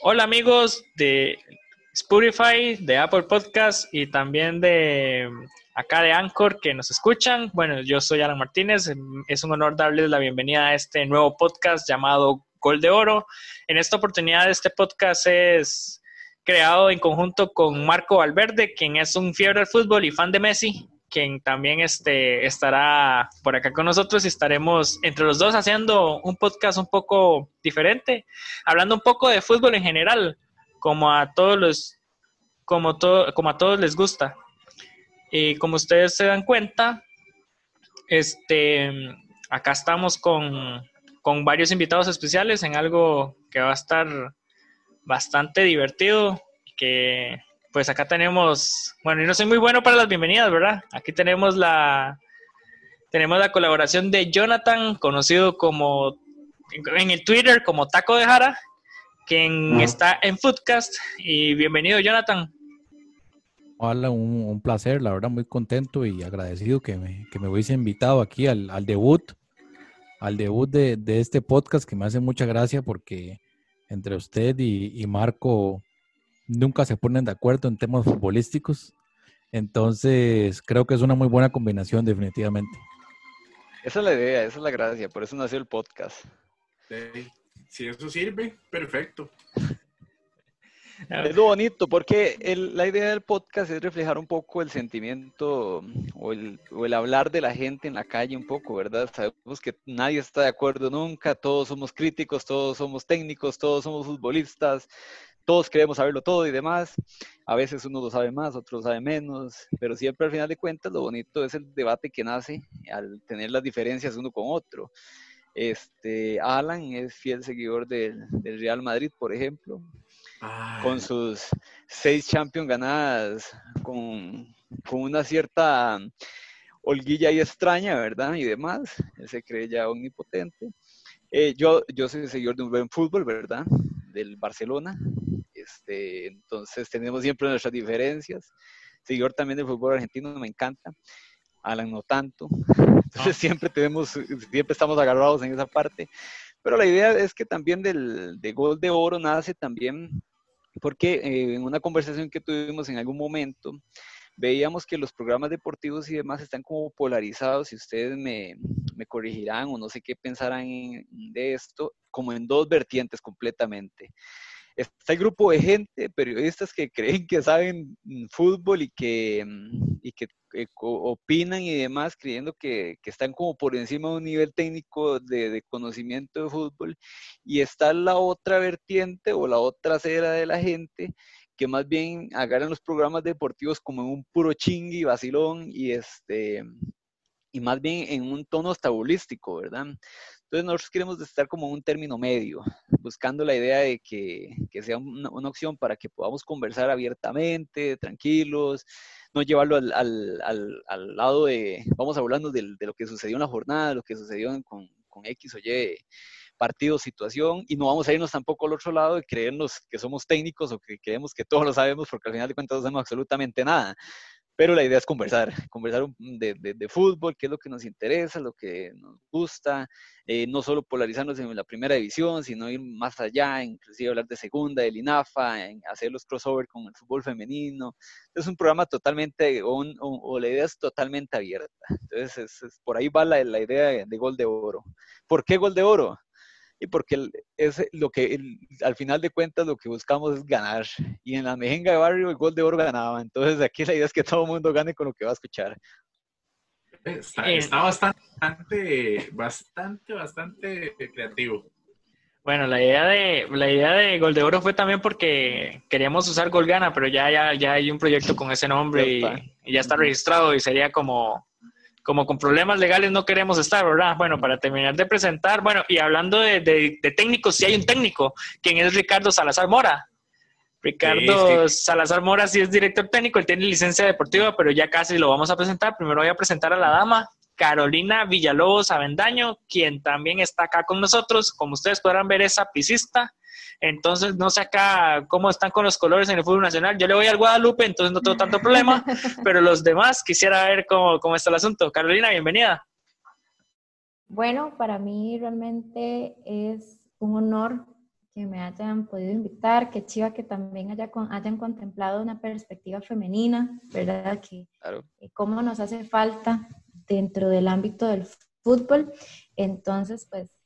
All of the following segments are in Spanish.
Hola amigos de Spotify, de Apple Podcast y también de acá de Anchor que nos escuchan. Bueno, yo soy Alan Martínez. Es un honor darles la bienvenida a este nuevo podcast llamado Gol de Oro. En esta oportunidad, este podcast es creado en conjunto con Marco Valverde, quien es un fiebre del fútbol y fan de Messi quien también este, estará por acá con nosotros y estaremos entre los dos haciendo un podcast un poco diferente, hablando un poco de fútbol en general, como a todos los, como todo, como a todos les gusta. Y como ustedes se dan cuenta, este, acá estamos con, con varios invitados especiales en algo que va a estar bastante divertido, que pues acá tenemos, bueno, yo no soy muy bueno para las bienvenidas, ¿verdad? Aquí tenemos la, tenemos la colaboración de Jonathan, conocido como en el Twitter como Taco de Jara, quien está en Foodcast. Y bienvenido, Jonathan. Hola, un, placer, la verdad, muy contento y agradecido que me, que me hubiese invitado aquí al, debut, al debut de, este podcast que me hace mucha gracia porque entre usted y Marco nunca se ponen de acuerdo en temas futbolísticos. Entonces, creo que es una muy buena combinación, definitivamente. Esa es la idea, esa es la gracia, por eso nació el podcast. Si eso sirve, perfecto. Es lo bonito, porque la idea del podcast es reflejar un poco el sentimiento o el, o el, hablar de la gente en la calle un poco, ¿verdad? Sabemos que nadie está de acuerdo nunca, todos somos críticos, todos somos técnicos, todos somos futbolistas, todos queremos saberlo todo y demás. A veces uno lo sabe más, otro lo sabe menos, pero siempre al final de cuentas lo bonito es el debate que nace al tener las diferencias uno con otro. Este, Alan es fiel seguidor del, Real Madrid, por ejemplo, con sus seis Champions ganadas, con, con una cierta holguilla y extraña, ¿verdad? Y demás. Él se cree ya omnipotente. Eh, yo, yo soy seguidor de un buen fútbol, ¿verdad? Del Barcelona. Este, entonces tenemos siempre nuestras diferencias. Seguidor también del fútbol argentino, me encanta. Alan no tanto. Entonces ah. siempre tenemos, siempre estamos agarrados en esa parte. Pero la idea es que también del de gol de oro nace también porque eh, en una conversación que tuvimos en algún momento, veíamos que los programas deportivos y demás están como polarizados, y ustedes me, me corregirán o no sé qué pensarán de esto, como en dos vertientes completamente está el grupo de gente, periodistas que creen que saben mm, fútbol y que, mm, y que eh, opinan y demás, creyendo que, que, están como por encima de un nivel técnico de, de, conocimiento de fútbol. Y está la otra vertiente o la otra acera de la gente que más bien agarran los programas deportivos como en un puro chingui, vacilón y este y más bien en un tono estabulístico, ¿verdad? Entonces nosotros queremos estar como un término medio, buscando la idea de que, que sea una, opción para que podamos conversar abiertamente, tranquilos, no llevarlo al, al, al, lado de, vamos a hablarnos de, de, lo que sucedió en la jornada, lo que sucedió con, con X o Y partido, situación, y no vamos a irnos tampoco al otro lado de creernos que somos técnicos o que creemos que todos lo sabemos, porque al final de cuentas no sabemos absolutamente nada pero la idea es conversar, conversar de, de, fútbol, qué es lo que nos interesa, lo que nos gusta, eh, no solo polarizarnos en la primera división, sino ir más allá, inclusive hablar de segunda, del INAFA, en hacer los crossover con el fútbol femenino. Es un programa totalmente, o, la idea es totalmente abierta. Entonces, es, por ahí va la idea de gol de oro. ¿Por qué gol de oro? Y porque es lo que al final de cuentas lo que buscamos es ganar. Y en la mejenga de barrio el gol de oro ganaba. Entonces aquí la idea es que todo el mundo gane con lo que va a escuchar. Está, eh, bastante, bastante, bastante creativo. Bueno, la idea de la idea de Gol de Oro fue también porque queríamos usar Gol Gana, pero ya, ya, ya hay un proyecto con ese nombre y, y ya está registrado y sería como como con problemas legales no queremos estar, ¿verdad? Bueno, para terminar de presentar, bueno, y hablando de, técnicos, sí hay un técnico, quien es Ricardo Salazar Mora. Ricardo Salazar Mora sí es director técnico, él tiene licencia deportiva, pero ya casi lo vamos a presentar. Primero voy a presentar a la dama, Carolina Villalobos Avendaño, quien también está acá con nosotros. Como ustedes podrán ver, es piscista. Entonces, no sé acá cómo están con los colores en el fútbol nacional. Yo le voy al Guadalupe, entonces no tengo tanto problema, pero los demás quisiera ver cómo, cómo está el asunto. Carolina, bienvenida. Bueno, para mí realmente es un honor que me hayan podido invitar, que chiva que también haya, hayan contemplado una perspectiva femenina, ¿verdad? Que claro. Cómo nos hace falta dentro del ámbito del fútbol. Entonces, pues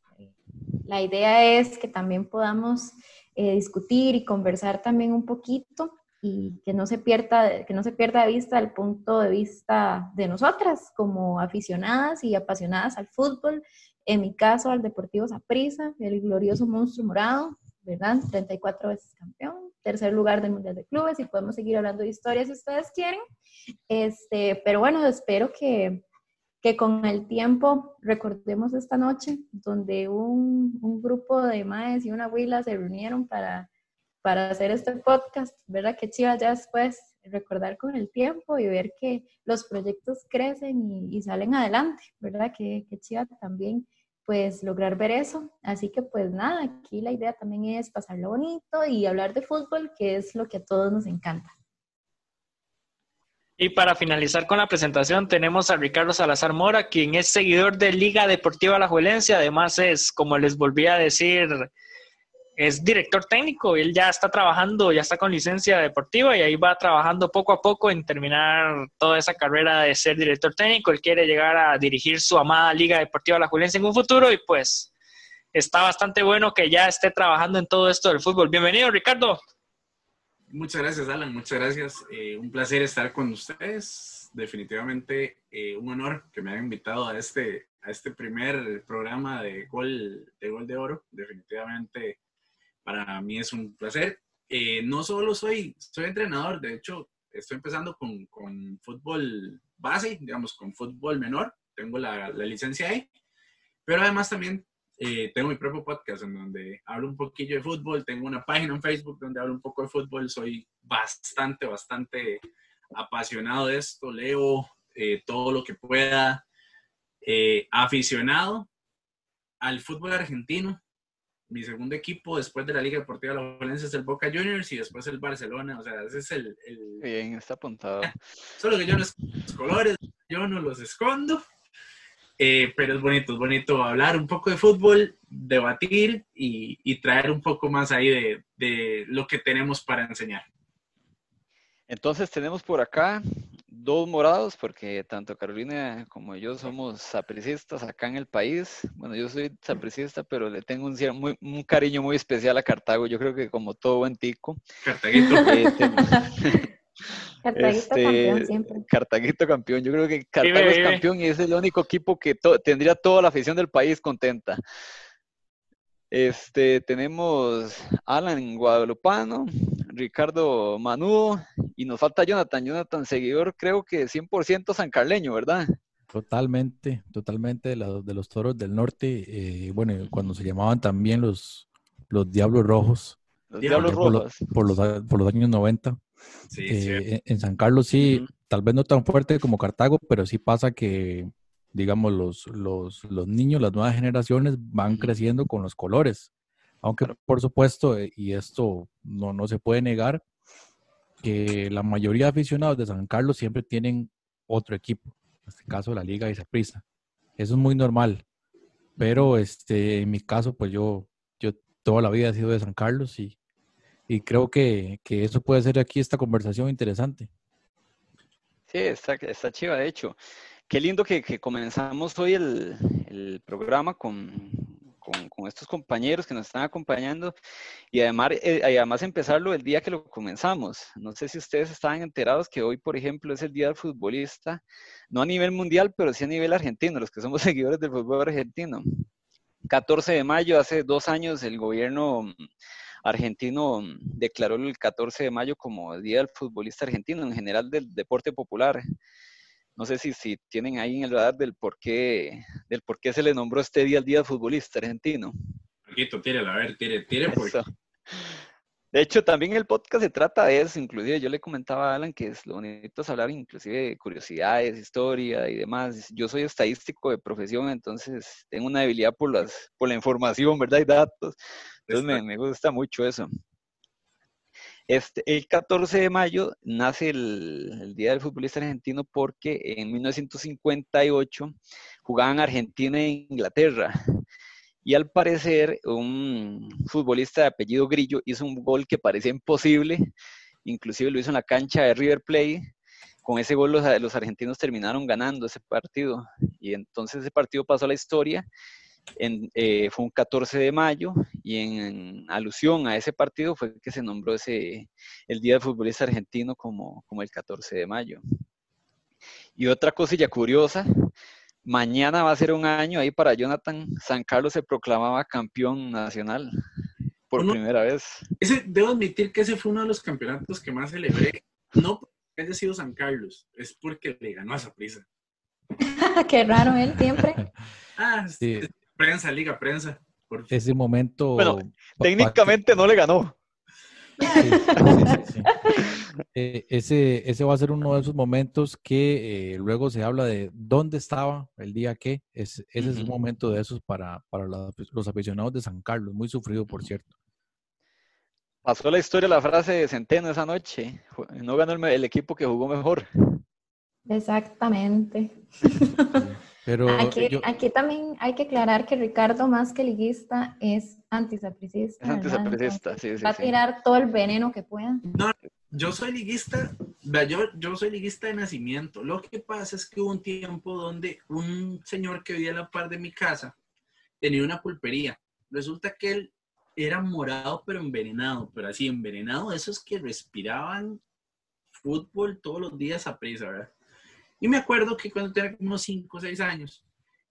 la idea es que también podamos eh, discutir y conversar también un poquito y que no se pierda que no se pierda de vista el punto de vista de nosotras como aficionadas y apasionadas al fútbol. En mi caso al Deportivo Saprissa el glorioso monstruo morado verdad 34 veces campeón tercer lugar del mundial de clubes y podemos seguir hablando de historias si ustedes quieren. Este pero bueno espero que que con el tiempo recordemos esta noche donde un, un grupo de maes y una huila se reunieron para, para hacer este podcast, ¿verdad? Que chiva ya después recordar con el tiempo y ver que los proyectos crecen y, salen adelante, ¿verdad? Que, que chiva también pues lograr ver eso. Así que pues nada, aquí la idea también es pasarlo bonito y hablar de fútbol, que es lo que a todos nos encanta. Y para finalizar con la presentación tenemos a Ricardo Salazar Mora, quien es seguidor de Liga Deportiva La Juelencia, además es, como les volví a decir, es director técnico, él ya está trabajando, ya está con licencia deportiva y ahí va trabajando poco a poco en terminar toda esa carrera de ser director técnico, él quiere llegar a dirigir su amada Liga Deportiva La Juelencia en un futuro y pues está bastante bueno que ya esté trabajando en todo esto del fútbol. Bienvenido Ricardo. Muchas gracias, Alan. Muchas gracias. Eh, un placer estar con ustedes. Definitivamente eh, un honor que me hayan invitado a este, a este primer programa de Gol de, Gol de Oro. Definitivamente para mí es un placer. Eh, no solo soy, soy entrenador, de hecho, estoy empezando con, con fútbol base, digamos, con fútbol menor. Tengo la, la licencia ahí. Pero además también eh, tengo mi propio podcast en donde hablo un poquillo de fútbol, tengo una página en Facebook donde hablo un poco de fútbol, soy bastante, bastante apasionado de esto, leo eh, todo lo que pueda, eh, aficionado al fútbol argentino. Mi segundo equipo después de la Liga Deportiva de la Valencia es el Boca Juniors y después el Barcelona. O sea, ese es el. Bien, está apuntado. Solo que yo no los colores, yo no los escondo. Eh, pero es bonito, es bonito hablar un poco de fútbol, debatir y, traer un poco más ahí de, lo que tenemos para enseñar. Entonces tenemos por acá dos morados, porque tanto Carolina como yo somos sapricistas acá en el país. Bueno, yo soy sapricista, pero le tengo un, un cariño muy especial a Cartago. Yo creo que como todo buen tico. Cartaguito. Eh, Cartaguito campeón este, siempre. Cartaguito campeón. Yo creo que Cartago es campeón y es el único equipo que tendría toda la afición del país contenta. Este, tenemos Alan Guadalupano, Ricardo Manudo y nos falta Jonathan. Jonathan, seguidor, creo que 100% sancarleño, ¿verdad? Totalmente, totalmente de, de los toros del norte. Eh, bueno, cuando se llamaban también los, los Diablos Rojos. Los Diablos Rojos. Por los, por los años 90. Eh, en San Carlos sí, tal vez no tan fuerte como Cartago, pero sí pasa que, digamos, los, los, los niños, las nuevas generaciones van creciendo con los colores. Aunque, por supuesto, eh, y esto no, no se puede negar, que la mayoría de aficionados de San Carlos siempre tienen otro equipo, en este caso la Liga y Prisa. Eso es muy normal. Pero este, en mi caso, pues yo, yo toda la vida he sido de San Carlos y, y creo que, que, eso puede ser aquí esta conversación interesante. Sí, está, está chiva, de hecho. Qué lindo que, que comenzamos hoy el, el programa con, con, con, estos compañeros que nos están acompañando y además, eh, además empezarlo el día que lo comenzamos. No sé si ustedes estaban enterados que hoy, por ejemplo, es el Día del Futbolista, no a nivel mundial, pero sí a nivel argentino, los que somos seguidores del fútbol argentino. 14 de mayo, hace dos años, el gobierno argentino mm, declaró el 14 de mayo como Día del Futbolista Argentino, en general del deporte popular. No sé si, si tienen ahí en el radar del por qué, del por qué se le nombró este día el Día del Futbolista Argentino. tire, a ver, tire, tire. De hecho, también el podcast se trata de eso, inclusive yo le comentaba a Alan que es lo bonito es hablar inclusive de curiosidades, historia y demás. Yo soy estadístico de profesión, entonces tengo una debilidad por, las, por la información, ¿verdad? Y datos. Entonces me, gusta mucho eso. Este, el 14 de mayo nace el, Día del Futbolista Argentino porque en 1958 jugaban Argentina e Inglaterra. Y al parecer, un futbolista de apellido Grillo hizo un gol que parecía imposible, inclusive lo hizo en la cancha de River Plate. Con ese gol los, argentinos terminaron ganando ese partido y entonces ese partido pasó a la historia en, eh, fue un 14 de mayo y en, alusión a ese partido fue que se nombró ese, el Día del Futbolista Argentino como, como el 14 de mayo. Y otra cosilla curiosa, mañana va a ser un año ahí para Jonathan, San Carlos se proclamaba campeón nacional por primera vez. Ese, debo admitir que ese fue uno de los campeonatos que más celebré, no porque haya sido San Carlos, es porque le ganó a prisa. Qué raro él siempre. ah, sí prensa, liga, prensa. Ese momento. Bueno, técnicamente no le ganó. Eh, ese, ese va a ser uno de esos momentos que eh, luego se habla de dónde estaba el día que. Es, ese es un momento de esos para, para los aficionados de San Carlos, muy sufrido, por cierto. Pasó la historia la frase de Centeno esa noche. No ganó el, el equipo que jugó mejor. Exactamente. Pero aquí, aquí, también hay que aclarar que Ricardo, más que liguista, es antisapricista. Es antisapricista, sí, sí. Va a tirar todo el veneno que pueda. No, yo soy liguista, yo, yo soy liguista de nacimiento. Lo que pasa es que hubo un tiempo donde un señor que vivía a la par de mi casa tenía una pulpería. Resulta que él era morado, pero envenenado, pero así envenenado, esos que respiraban fútbol todos los días a prisa, ¿verdad? Y me acuerdo que cuando tenía unos 5 o 6 años,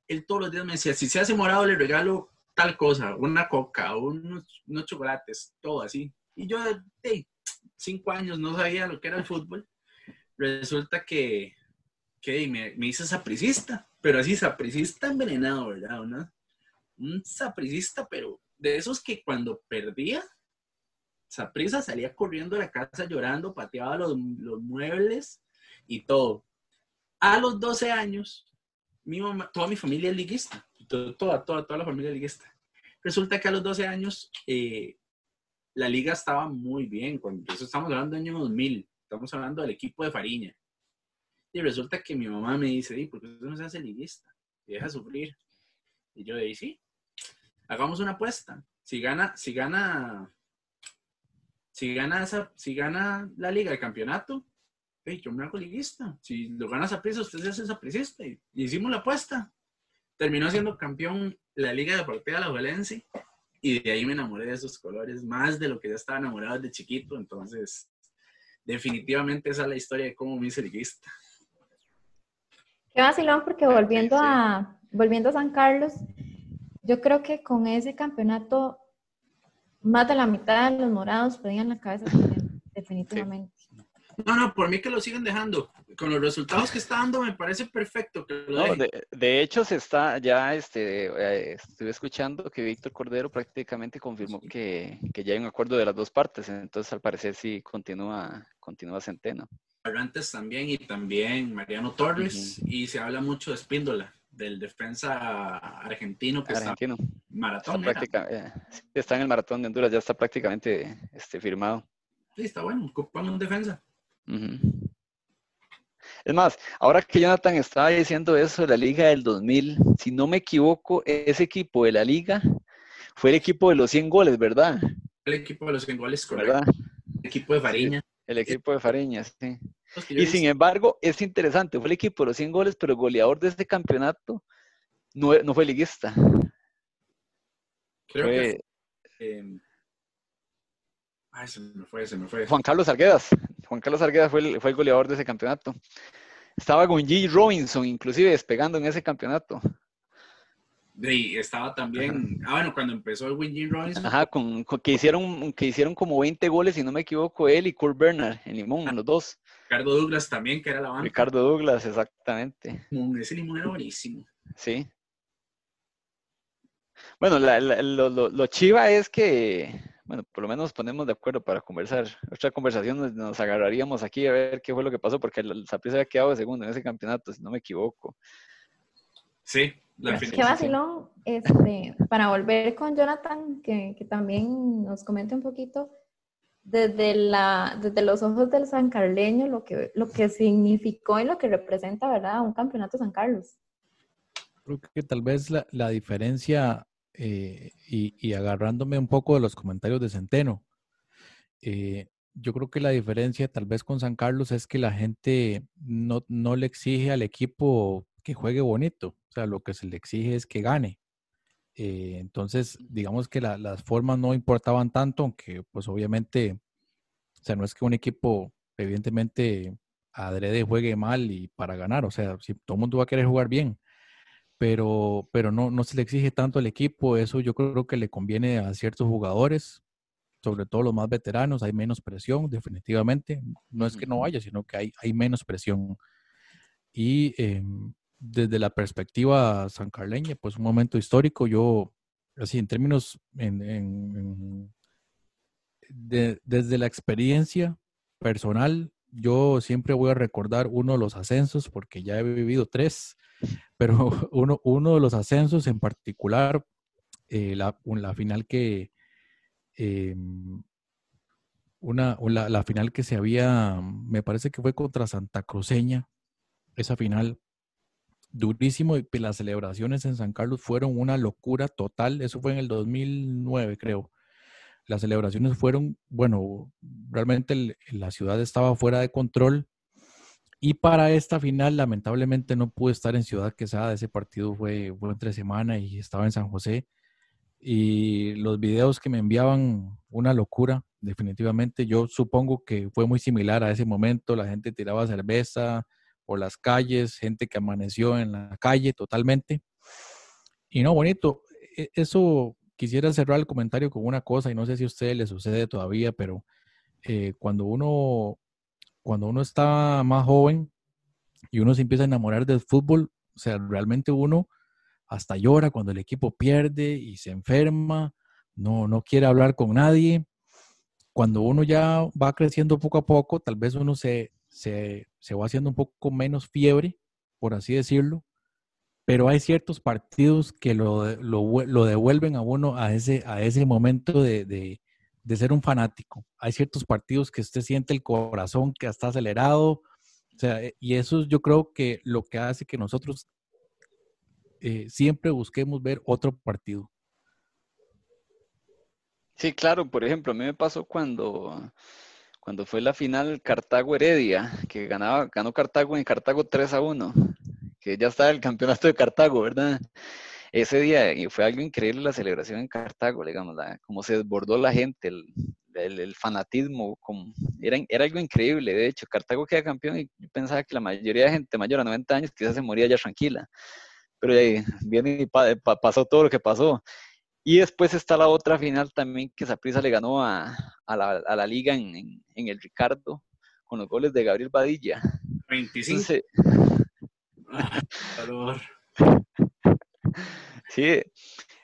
él todos los días me decía, si se hace morado le regalo tal cosa, una coca, unos, unos chocolates, todo así. Y yo, de 5 años, no sabía lo que era el fútbol. Resulta que, que me, hice sapricista, pero así sapricista envenenado, ¿verdad? Un sapricista, pero de esos que cuando perdía, Saprisa salía corriendo a la casa llorando, pateaba los, los muebles y todo. A los 12 años, mi mamá, toda mi familia es liguista, toda, toda, toda la familia es liguista. Resulta que a los 12 años eh, la liga estaba muy bien, cuando eso estamos hablando del año 2000, estamos hablando del equipo de Fariña. Y resulta que mi mamá me dice, ¿por qué usted no se hace liguista? Y deja sufrir. Y yo le dije, sí, hagamos una apuesta. Si gana, si gana, si gana esa, si gana la liga, el campeonato, yo me hago liguista. Si lo ganas a prisa, usted se hace apricista. Y, hicimos la apuesta. Terminó siendo campeón la Liga Deportiva de la Valencia. Y de ahí me enamoré de esos colores, más de lo que ya estaba enamorado de chiquito. Entonces, definitivamente esa es la historia de cómo me hice liguista. Qué vacilón, porque volviendo, a, volviendo a San Carlos, yo creo que con ese campeonato, más de la mitad de los morados pedían la cabeza definitivamente. No, no, por mí que lo siguen dejando. Con los resultados que está dando me parece perfecto que lo de, hecho, se está ya, este, eh, estuve escuchando que Víctor Cordero prácticamente confirmó que, ya hay un acuerdo de las dos partes, entonces al parecer sí continúa, continúa Centeno. Antes también y también Mariano Torres y se habla mucho de Espíndola, del defensa argentino que argentino. está maratón. Eh, está, en el maratón de Honduras, ya está prácticamente este, firmado. Sí, está bueno, ocupan un defensa. Es más, ahora que Jonathan estaba diciendo eso de la liga del 2000, si no me equivoco, ese equipo de la liga fue el equipo de los 100 goles, ¿verdad? El equipo de los 100 goles, ¿verdad? El equipo de Fariña. El equipo de Fariña, sí. Y sin embargo, es interesante, fue el equipo de los 100 goles, pero el goleador de este campeonato no, no fue liguista. Creo que... Em, ay, se me fue, se me fue. Juan Carlos Arguedas. Juan Carlos Argueda fue el, fue el goleador de ese campeonato. Estaba con G. Robinson, inclusive despegando en ese campeonato. Y estaba también, ah, bueno, cuando empezó el Win Robinson. Ajá, con, que, hicieron, que hicieron como 20 goles, si no me equivoco, él y Kurt Bernard en Limón, los dos. Ricardo Douglas también, que era la banda. Ricardo Douglas, exactamente. Ese Limón era buenísimo. Sí. Bueno, lo, lo, chiva es que bueno, por lo menos nos ponemos de acuerdo para conversar. Otra conversación nos, agarraríamos aquí a ver qué fue lo que pasó, porque el Saprissa había quedado de segundo en ese campeonato, si no me equivoco. Sí, la Qué vacilón, este, para volver con Jonathan, que, que, también nos comente un poquito desde, la, desde los ojos del San Carleño, lo que, lo que significó y lo que representa, ¿verdad? Un campeonato San Carlos. Creo que tal vez la, la diferencia eh, y, agarrándome un poco de los comentarios de Centeno, eh, yo creo que la diferencia tal vez con San Carlos es que la gente no, no, le exige al equipo que juegue bonito, o sea, lo que se le exige es que gane. Eh, entonces, digamos que las formas no importaban tanto, aunque pues obviamente, o sea, no es que un equipo evidentemente adrede juegue mal y para ganar, o sea, si todo el mundo va a querer jugar bien, pero, pero no, no se le exige tanto al equipo, eso yo creo que le conviene a ciertos jugadores, sobre todo los más veteranos, hay menos presión, definitivamente. No es que no haya, sino que hay, hay menos presión. Y em, desde la perspectiva sancarleña, pues un momento histórico, yo, así en términos, en, desde la experiencia personal, yo siempre voy a recordar uno de los ascensos, porque ya he vivido tres, pero uno, uno de los ascensos en particular, eh, la, la final que, Em, una, la, la, final que se había, me parece que fue contra Santa Cruceña, esa final durísimo y las celebraciones en San Carlos fueron una locura total, eso fue en el 2009 creo. Las celebraciones fueron, bueno, realmente la ciudad estaba fuera de control y para esta final lamentablemente no pude estar en Ciudad Quesada, ese partido fue, fue entre semana y estaba en San José y los videos que me enviaban, una locura, definitivamente. Yo supongo que fue muy similar a ese momento, la gente tiraba cerveza por las calles, gente que amaneció en la calle totalmente. Y no, bonito, e, eso quisiera cerrar el comentario con una cosa, y no sé si a ustedes les sucede todavía, pero eh, cuando uno cuando uno está más joven y uno se empieza a enamorar del fútbol, o sea, realmente uno hasta llora cuando el equipo pierde y se enferma, no, no quiere hablar con nadie. Cuando uno ya va creciendo poco a poco, tal vez uno se, se, va haciendo un poco menos fiebre, por así decirlo, pero hay ciertos partidos que lo, devuelven a uno a ese, a ese momento de, de, ser un fanático. Hay ciertos partidos que usted siente el corazón que está acelerado, o sea, y eso yo creo que lo que hace que nosotros eh, siempre busquemos ver otro partido. Sí, claro, por ejemplo, a mí me pasó cuando, cuando fue la final Cartago-Heredia, que ganaba, ganó Cartago en Cartago 3 a 1, que ya estaba el campeonato de Cartago, ¿verdad? Ese día y fue algo increíble la celebración en Cartago, digamos, la, como se desbordó la gente, el, fanatismo, como, era, era algo increíble. De hecho, Cartago queda campeón y yo pensaba que la mayoría de gente mayor a 90 años quizás se moría ya tranquila pero ahí viene y pasó todo lo que pasó. Y después está la otra final también que Saprissa le ganó a, la, liga en, el Ricardo con los goles de Gabriel Badilla. 25. sí,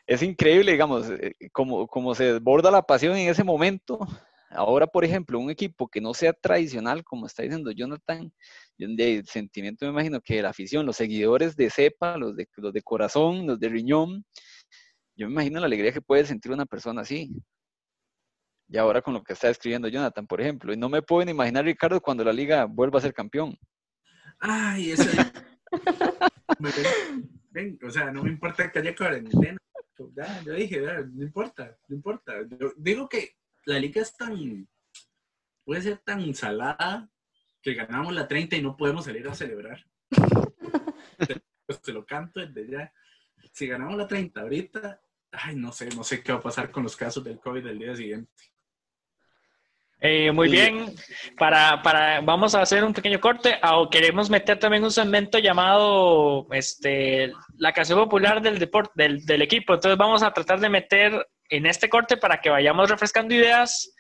es increíble, digamos, eh, como, como se desborda la pasión en ese momento Ahora, por ejemplo, un equipo que no sea tradicional, como está diciendo Jonathan, de sentimiento me imagino que la afición, los seguidores de cepa, los de, los de corazón, los de riñón, yo me imagino la alegría que puede sentir una persona así. Y ahora con lo que está escribiendo Jonathan, por ejemplo, y no me pueden imaginar, Ricardo, cuando la liga vuelva a ser campeón. Ay, eso. O sea, no me importa que haya cuarentena. Ya, yo dije, no importa, no importa. digo que la liga es tan, puede ser tan salada que ganamos la 30 y no podemos salir a celebrar. pues te lo canto desde ya. Si ganamos la 30 ahorita, ay, no sé, no sé qué va a pasar con los casos del COVID del día siguiente. Eh, muy bien, para, para, vamos a hacer un pequeño corte. O queremos meter también un segmento llamado este, la canción popular del, deporte, del, del equipo. Entonces vamos a tratar de meter en este corte para que vayamos refrescando ideas.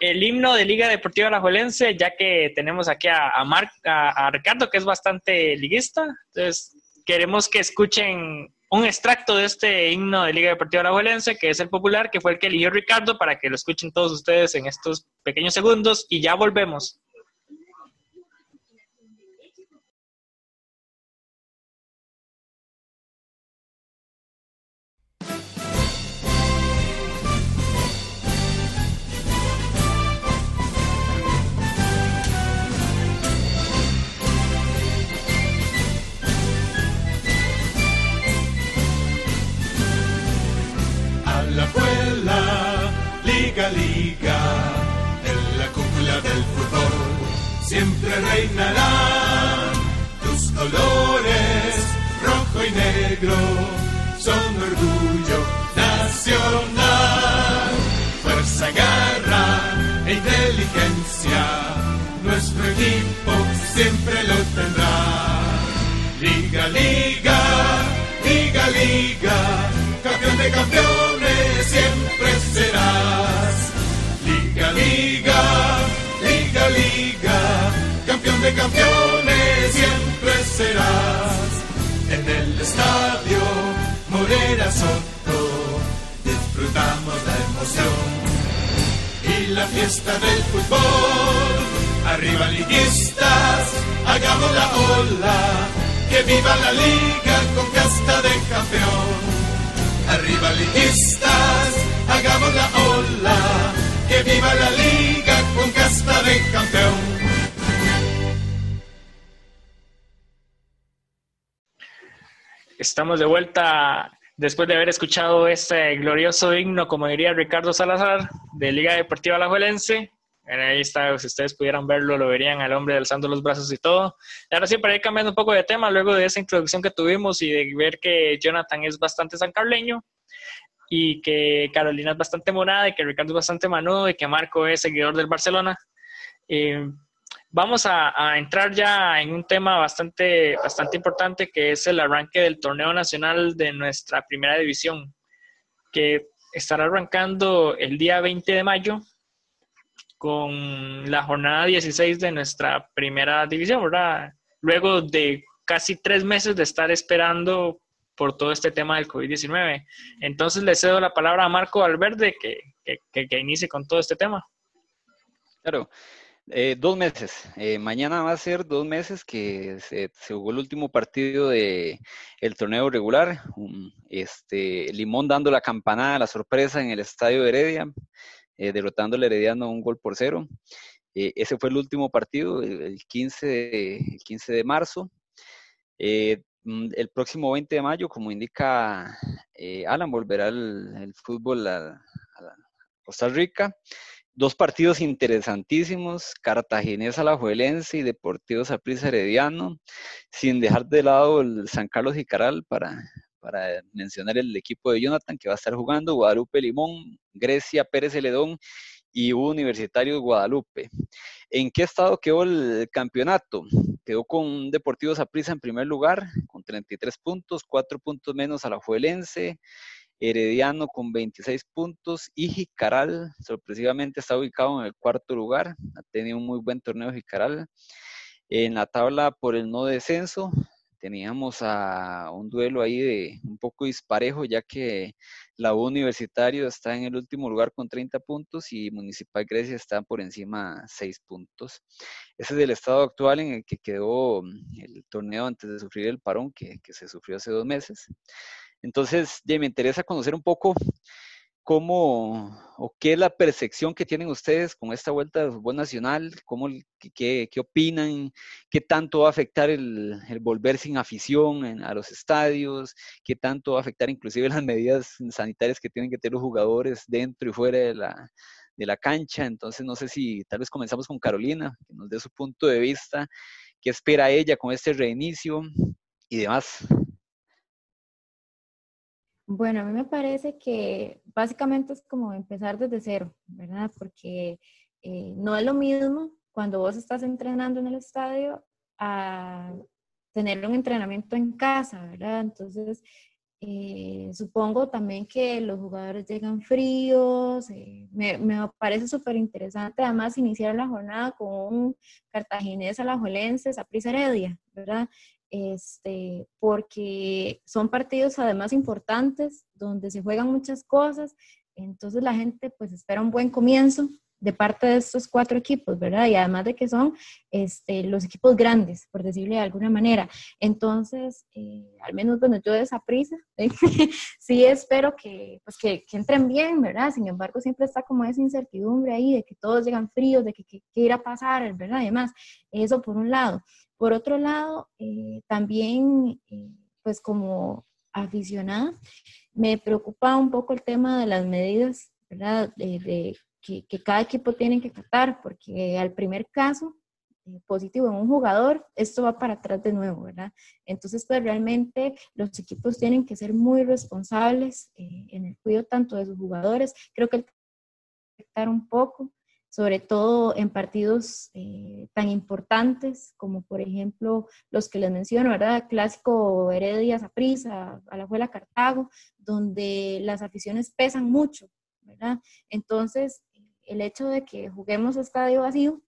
El himno de Liga Deportiva Alajuelense, ya que tenemos aquí a, a, a, Ricardo, que es bastante liguista. Entonces, queremos que escuchen un extracto de este himno de Liga Deportiva Alajuelense, que es el popular, que fue el que eligió Ricardo, para que lo escuchen todos ustedes en estos pequeños segundos y ya volvemos. Reinarán tus colores, rojo y negro, son orgullo nacional. Fuerza, garra e inteligencia, nuestro equipo siempre lo tendrá. Liga, liga, campeones siempre serás. En el estadio Morera Soto disfrutamos la emoción y la fiesta del fútbol. Arriba liguistas, hagamos la ola que viva la liga con casta de campeón. Arriba liguistas, hagamos la ola, que viva la liga con casta de campeón. Estamos de vuelta después de haber escuchado este glorioso himno, como diría Ricardo Salazar, de Liga Deportiva Alajuelense. Ahí está, si ustedes pudieran verlo, lo verían al hombre alzando los brazos y todo. Y ahora sí, para ir cambiando un poco de tema, luego de esa introducción que tuvimos y de ver que Jonathan es bastante sancarleño y que Carolina es bastante morada y que Ricardo es bastante manudo y que Marco es seguidor del Barcelona, eh, vamos a, entrar ya en un tema bastante, bastante importante que es el arranque del torneo nacional de nuestra primera división, que estará arrancando el día 20 de mayo con la jornada 16 de nuestra primera división, ¿verdad? Luego de casi tres meses de estar esperando por todo este tema del COVID-19. Entonces le cedo la palabra a Marco Alverde que, que, inicie con todo este tema. Claro, eh, dos meses. Eh, mañana va a ser dos meses que se, jugó el último partido del el torneo regular. este, Limón dando la campanada, la sorpresa en el estadio de Heredia eh, derrotando al Herediano un gol por cero. Eh, ese fue el último partido, el, 15, de, 15 de marzo. Mm, el próximo 20 de mayo, como indica Alan, volverá el, fútbol a, Costa Rica. Dos partidos interesantísimos, Cartaginés Alajuelense y Deportivo Saprissa Herediano, sin dejar de lado el San Carlos y Caral para, para mencionar el equipo de Jonathan que va a estar jugando, Guadalupe Limón, Grecia Pérez Celedón y Universitario Guadalupe. ¿En qué estado quedó el campeonato? Quedó con Deportivo Saprissa en primer lugar, con 33 puntos, 4 puntos menos a la Juelense, Herediano con 26 puntos y Jicaral sorpresivamente está ubicado en el cuarto lugar, ha tenido un muy buen torneo Jicaral. En la tabla por el no descenso, teníamos a un duelo ahí de un poco disparejo, ya que la Universitario está en el último lugar con 30 puntos y Municipal Grecia está por encima 6 puntos. Ese es el estado actual en el que quedó el torneo antes de sufrir el parón que se sufrió hace dos meses. Entonces, ya me interesa conocer un poco cómo o qué es la percepción que tienen ustedes con esta vuelta de fútbol nacional, cómo, qué, qué opinan, qué tanto va a afectar el, volver sin afición a los estadios, qué tanto va a afectar inclusive las medidas sanitarias que tienen que tener los jugadores dentro y fuera de la, de la cancha. Entonces, no sé si tal vez comenzamos con Carolina, que nos dé su punto de vista, qué espera ella con este reinicio y demás. Bueno, a mí me parece que básicamente es como empezar desde cero, ¿verdad? Porque eh, no es lo mismo cuando vos estás entrenando en el estadio a tener un entrenamiento en casa, ¿verdad? Entonces, eh, supongo también que los jugadores llegan fríos. Eh, me, me, parece súper interesante además iniciar la jornada con un cartaginés alajuelense, Saprissa Heredia, ¿verdad? Este, porque son partidos además importantes, donde se juegan muchas cosas, entonces la gente pues espera un buen comienzo de parte de estos cuatro equipos, ¿verdad? Y además de que son este, los equipos grandes, por decirle de alguna manera. Entonces, eh, al menos, bueno, yo de esa prisa, sí espero que, pues, que, entren bien, ¿verdad? Sin embargo, siempre está como esa incertidumbre ahí de que todos llegan fríos, de que qué irá a pasar, ¿verdad? Además, eso por un lado. Por otro lado, eh, también, eh, pues como aficionada, me preocupa un poco el tema de las medidas, ¿verdad? De, que, cada equipo tiene que tratar, porque al primer caso eh, positivo en un jugador, esto va para atrás de nuevo, ¿verdad? Entonces, pues realmente los equipos tienen que ser muy responsables eh, en el cuidado tanto de sus jugadores. Creo que el afectar un poco, sobre todo en partidos eh, tan importantes como por ejemplo los que les menciono, ¿verdad? Clásico Heredia Zaprisa, Alajuela Cartago, donde las aficiones pesan mucho, ¿verdad? Entonces, el hecho de que juguemos estadio vacío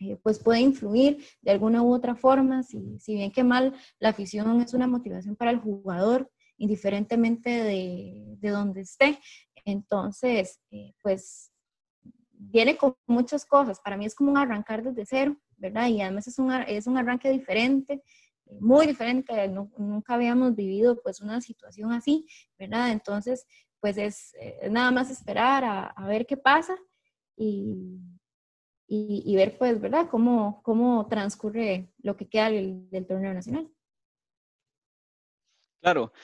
eh, pues puede influir de alguna u otra forma, si, si, bien que mal, la afición es una motivación para el jugador, indiferentemente de, de donde esté. Entonces, eh, pues viene con muchas cosas. Para mí es como un arrancar desde cero, ¿verdad? Y además es un, es un arranque diferente, muy diferente. nunca habíamos vivido pues una situación así, ¿verdad? Entonces, pues es, es nada más esperar a, a ver qué pasa y, y, ver, pues, ¿verdad?, cómo, cómo transcurre lo que queda del, torneo nacional. Claro.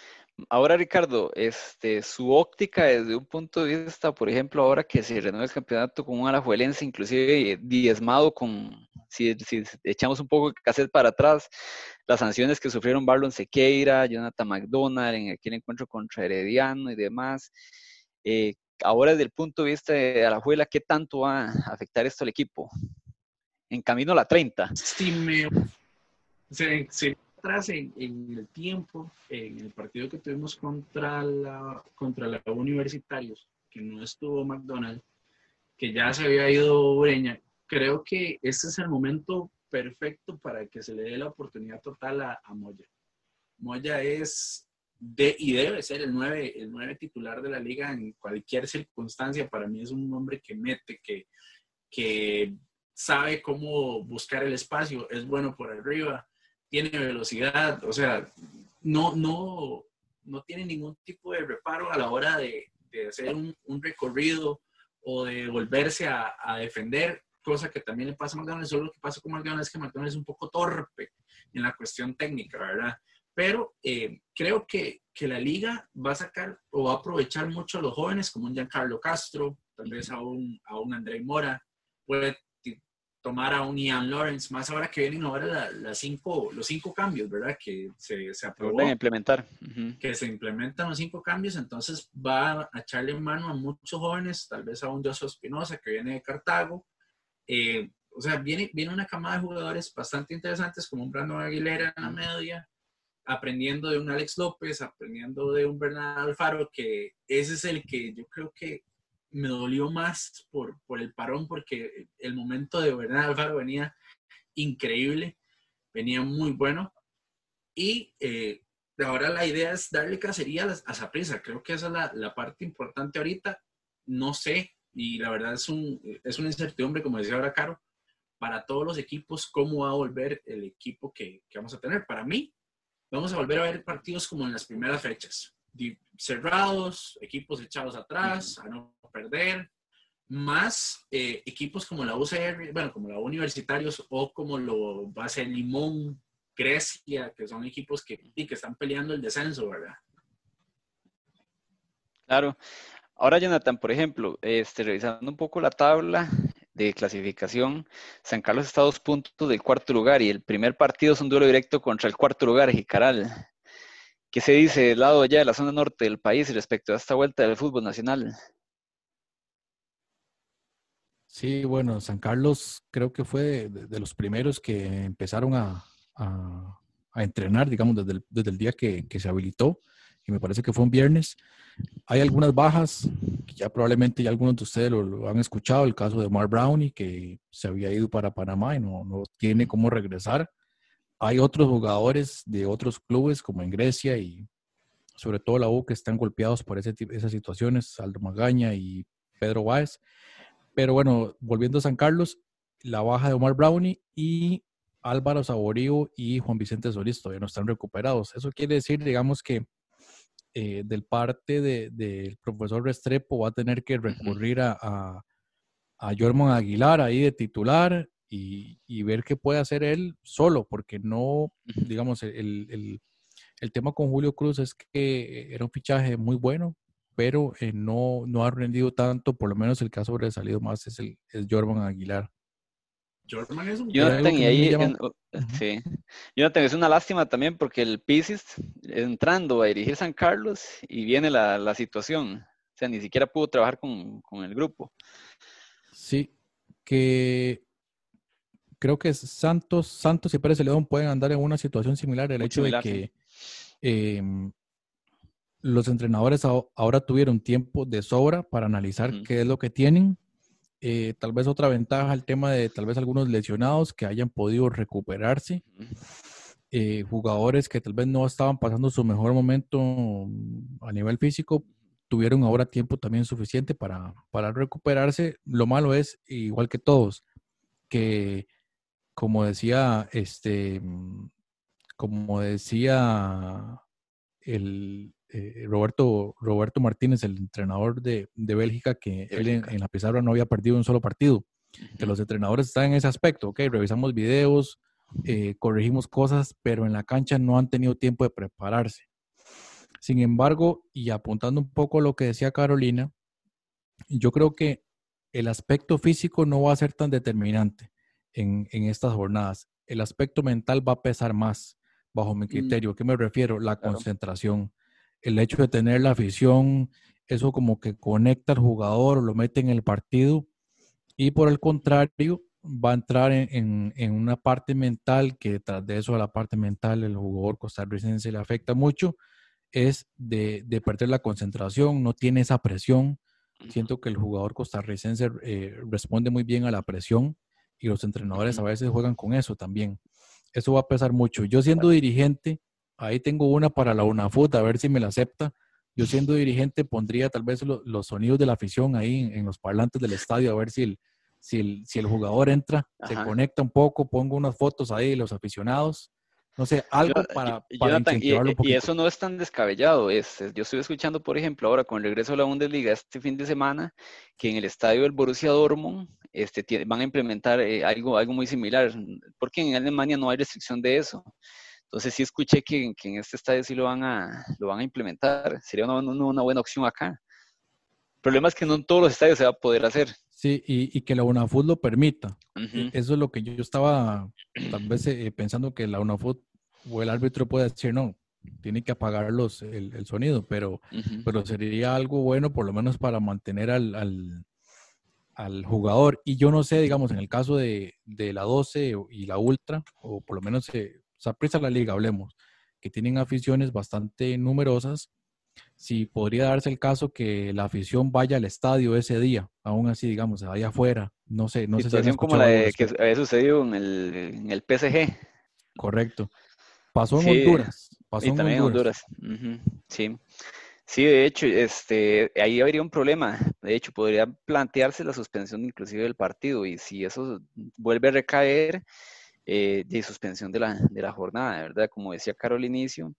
Ahora, Ricardo, este, su óptica desde un punto de vista, por ejemplo, ahora que se renueva el campeonato con un alajuelense, inclusive diezmado con, si, echamos un poco de cassette para atrás, las sanciones que sufrieron Barlon Sequeira, Jonathan McDonald en aquel encuentro contra Herediano y demás, eh, ahora desde el punto de vista de Alajuela, ¿qué tanto va a afectar esto al equipo? En camino a la 30. Sí, se, atrás en, el tiempo, en el partido que tuvimos contra la, contra la Universitarios, que no estuvo McDonald, que ya se había ido Ureña, creo que este es el momento perfecto para que se le dé la oportunidad total a, a Moya. Moya es de, y debe ser el 9, el 9 titular de la liga en cualquier circunstancia. Para mí es un hombre que mete, que, que sabe cómo buscar el espacio, es bueno por arriba, tiene velocidad, o sea, no, no, no tiene ningún tipo de reparo a la hora de, de hacer un, un, recorrido o de volverse a, a, defender, cosa que también le pasa a McDonald's. Solo lo que pasa con McDonald's es que McDonald's es un poco torpe en la cuestión técnica, ¿verdad? pero eh, creo que, que, la liga va a sacar o va a aprovechar mucho a los jóvenes, como un Giancarlo Castro, tal vez a un, a un André Mora, puede tomar a un Ian Lawrence, más ahora que vienen ahora la, cinco, los cinco cambios, ¿verdad? Que se, se aprobó. a implementar. Que se implementan los cinco cambios, entonces va a echarle mano a muchos jóvenes, tal vez a un José Espinosa que viene de Cartago. Eh, o sea, viene, viene una camada de jugadores bastante interesantes, como un Brandon Aguilera en la media, aprendiendo de un Alex López, aprendiendo de un Bernardo Alfaro, que ese es el que yo creo que me dolió más por, por el parón, porque el momento de Bernardo Alfaro venía increíble, venía muy bueno. Y eh, ahora la idea es darle cacería a Zaprisa. Creo que esa es la, la, parte importante ahorita. No sé, y la verdad es, un, es una incertidumbre, como decía ahora Caro, para todos los equipos, cómo va a volver el equipo que, que vamos a tener. Para mí, vamos a volver a ver partidos como en las primeras fechas, cerrados, equipos echados atrás, a no perder, más eh, equipos como la UCR, bueno, como la Universitarios o como lo va a ser Limón, Grecia, que son equipos que, que están peleando el descenso, ¿verdad? Claro. Ahora, Jonathan, por ejemplo, este, revisando un poco la tabla, de clasificación, San Carlos está a dos puntos del cuarto lugar y el primer partido es un duelo directo contra el cuarto lugar, Jicaral. ¿Qué se dice del lado allá de la zona norte del país respecto a esta vuelta del fútbol nacional? Sí, bueno, San Carlos creo que fue de, los primeros que empezaron a, entrenar, digamos, desde el, día que, se habilitó, y me parece que fue un viernes. Hay algunas bajas, ya probablemente ya algunos de ustedes lo, han escuchado, el caso de Mark Brownie, que se había ido para Panamá y no, no tiene cómo regresar. Hay otros jugadores de otros clubes, como en Grecia y sobre todo la U, que están golpeados por esas situaciones, Aldo Magaña y Pedro Báez. Pero bueno, volviendo a San Carlos, la baja de Omar Brownie y Álvaro Saborío y Juan Vicente Solís todavía no están recuperados. Eso quiere decir, digamos, que eh, del parte del de, profesor Restrepo va a tener que recurrir a, a, a Jorman Aguilar ahí de titular y, y, ver qué puede hacer él solo, porque no, digamos, el, el, el, tema con Julio Cruz es que era un fichaje muy bueno, pero eh, no, no ha rendido tanto, por lo menos el caso salido más es, el, es Jorman Aguilar. Jonathan, y ahí, sí. Jonathan, es una lástima también porque el Pisces entrando a dirigir San Carlos y viene la, la situación. O sea, ni siquiera pudo trabajar con, con, el grupo. Sí, que creo que Santos, Santos y Pérez León pueden andar en una situación similar. El hecho de que em, los entrenadores ahora tuvieron tiempo de sobra para analizar qué es lo que tienen eh, tal vez otra ventaja el tema de tal vez algunos lesionados que hayan podido recuperarse. Eh, jugadores que tal vez no estaban pasando su mejor momento mm, a nivel físico, tuvieron ahora tiempo también suficiente para, para recuperarse. Lo malo es, igual que todos, que como decía, este, mm, como decía el, eh, Roberto, Roberto Martínez, el entrenador de, Bélgica, que él en, la pizarra no había perdido un solo partido. Que los entrenadores están en ese aspecto, ok, revisamos videos, eh, corregimos cosas, pero en la cancha no han tenido tiempo de prepararse. Sin embargo, y apuntando un poco a lo que decía Carolina, yo creo que el aspecto físico no va a ser tan determinante en, estas jornadas. El aspecto mental va a pesar más, bajo mi mm. criterio. ¿Qué me refiero? La concentración el hecho de tener la afición, eso como que conecta al jugador, lo mete en el partido y por el contrario va a entrar en, una parte mental que tras de eso a la parte mental el jugador costarricense le afecta mucho, es de, perder la concentración, no tiene esa presión. Siento que el jugador costarricense eh, responde muy bien a la presión y los entrenadores a veces juegan con eso también. Eso va a pesar mucho. Yo siendo dirigente, Ahí tengo una para la UNAFUT, a ver si me la acepta. Yo siendo dirigente pondría tal vez los sonidos de la afición ahí en, los parlantes del estadio, a ver si el, si el, si el jugador entra, se conecta un poco, pongo unas fotos ahí de los aficionados. No sé, algo para, para incentivarlo y, y, eso no es tan descabellado. Es, yo estoy escuchando, por ejemplo, ahora con el regreso a la Bundesliga este fin de semana, que en el estadio del Borussia Dortmund este, van a implementar eh, algo, algo muy similar, porque en Alemania no hay restricción de eso. Entonces sí escuché que, en este estadio sí lo van a, lo van a implementar. Sería una, una, buena opción acá. El problema es que no en todos los estadios se va a poder hacer. Sí, y, que la UNAFUT lo permita. E, eso es lo que yo, estaba tal vez eh, pensando que la UNAFUT o el árbitro puede decir, no, tiene que apagar los, el, sonido, pero, pero sería algo bueno por lo menos para mantener al, al, al, jugador. Y yo no sé, digamos, en el caso de, de la 12 y la Ultra, o por lo menos eh, sorpresa la liga, hablemos, que tienen aficiones bastante numerosas, si podría darse el caso que la afición vaya al estadio ese día, aún así, digamos, vaya afuera, no sé, no sé si como la que había sucedido en el, en el PSG. Correcto. Pasó en Honduras. Pasó y también en Honduras. Sí. Sí, de hecho, este, ahí habría un problema. De hecho, podría plantearse la suspensión inclusive del partido y si eso vuelve a recaer, eh, de suspensión de la, de la jornada, ¿verdad? Como decía Caro al inicio,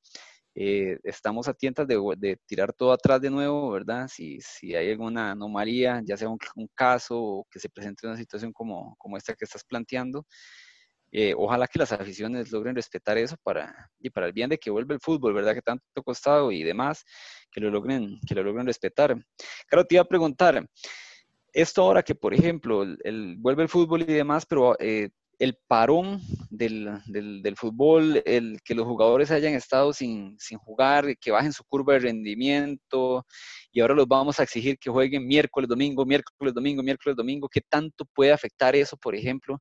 eh, estamos a tientas de, tirar todo atrás de nuevo, ¿verdad? Si, si hay alguna anomalía, ya sea un, caso o que se presente una situación como, como esta que estás planteando, eh, ojalá que las aficiones logren respetar eso para, y para el bien de que vuelva el fútbol, ¿verdad? Que tanto costado y demás, que lo logren, que lo logren respetar. Claro, te iba a preguntar, esto ahora que, por ejemplo, el, vuelve el fútbol y demás, pero el parón del, del, fútbol, el que los jugadores hayan estado sin, sin, jugar, que bajen su curva de rendimiento y ahora los vamos a exigir que jueguen miércoles, domingo, miércoles, domingo, miércoles, domingo, ¿qué tanto puede afectar eso, por ejemplo,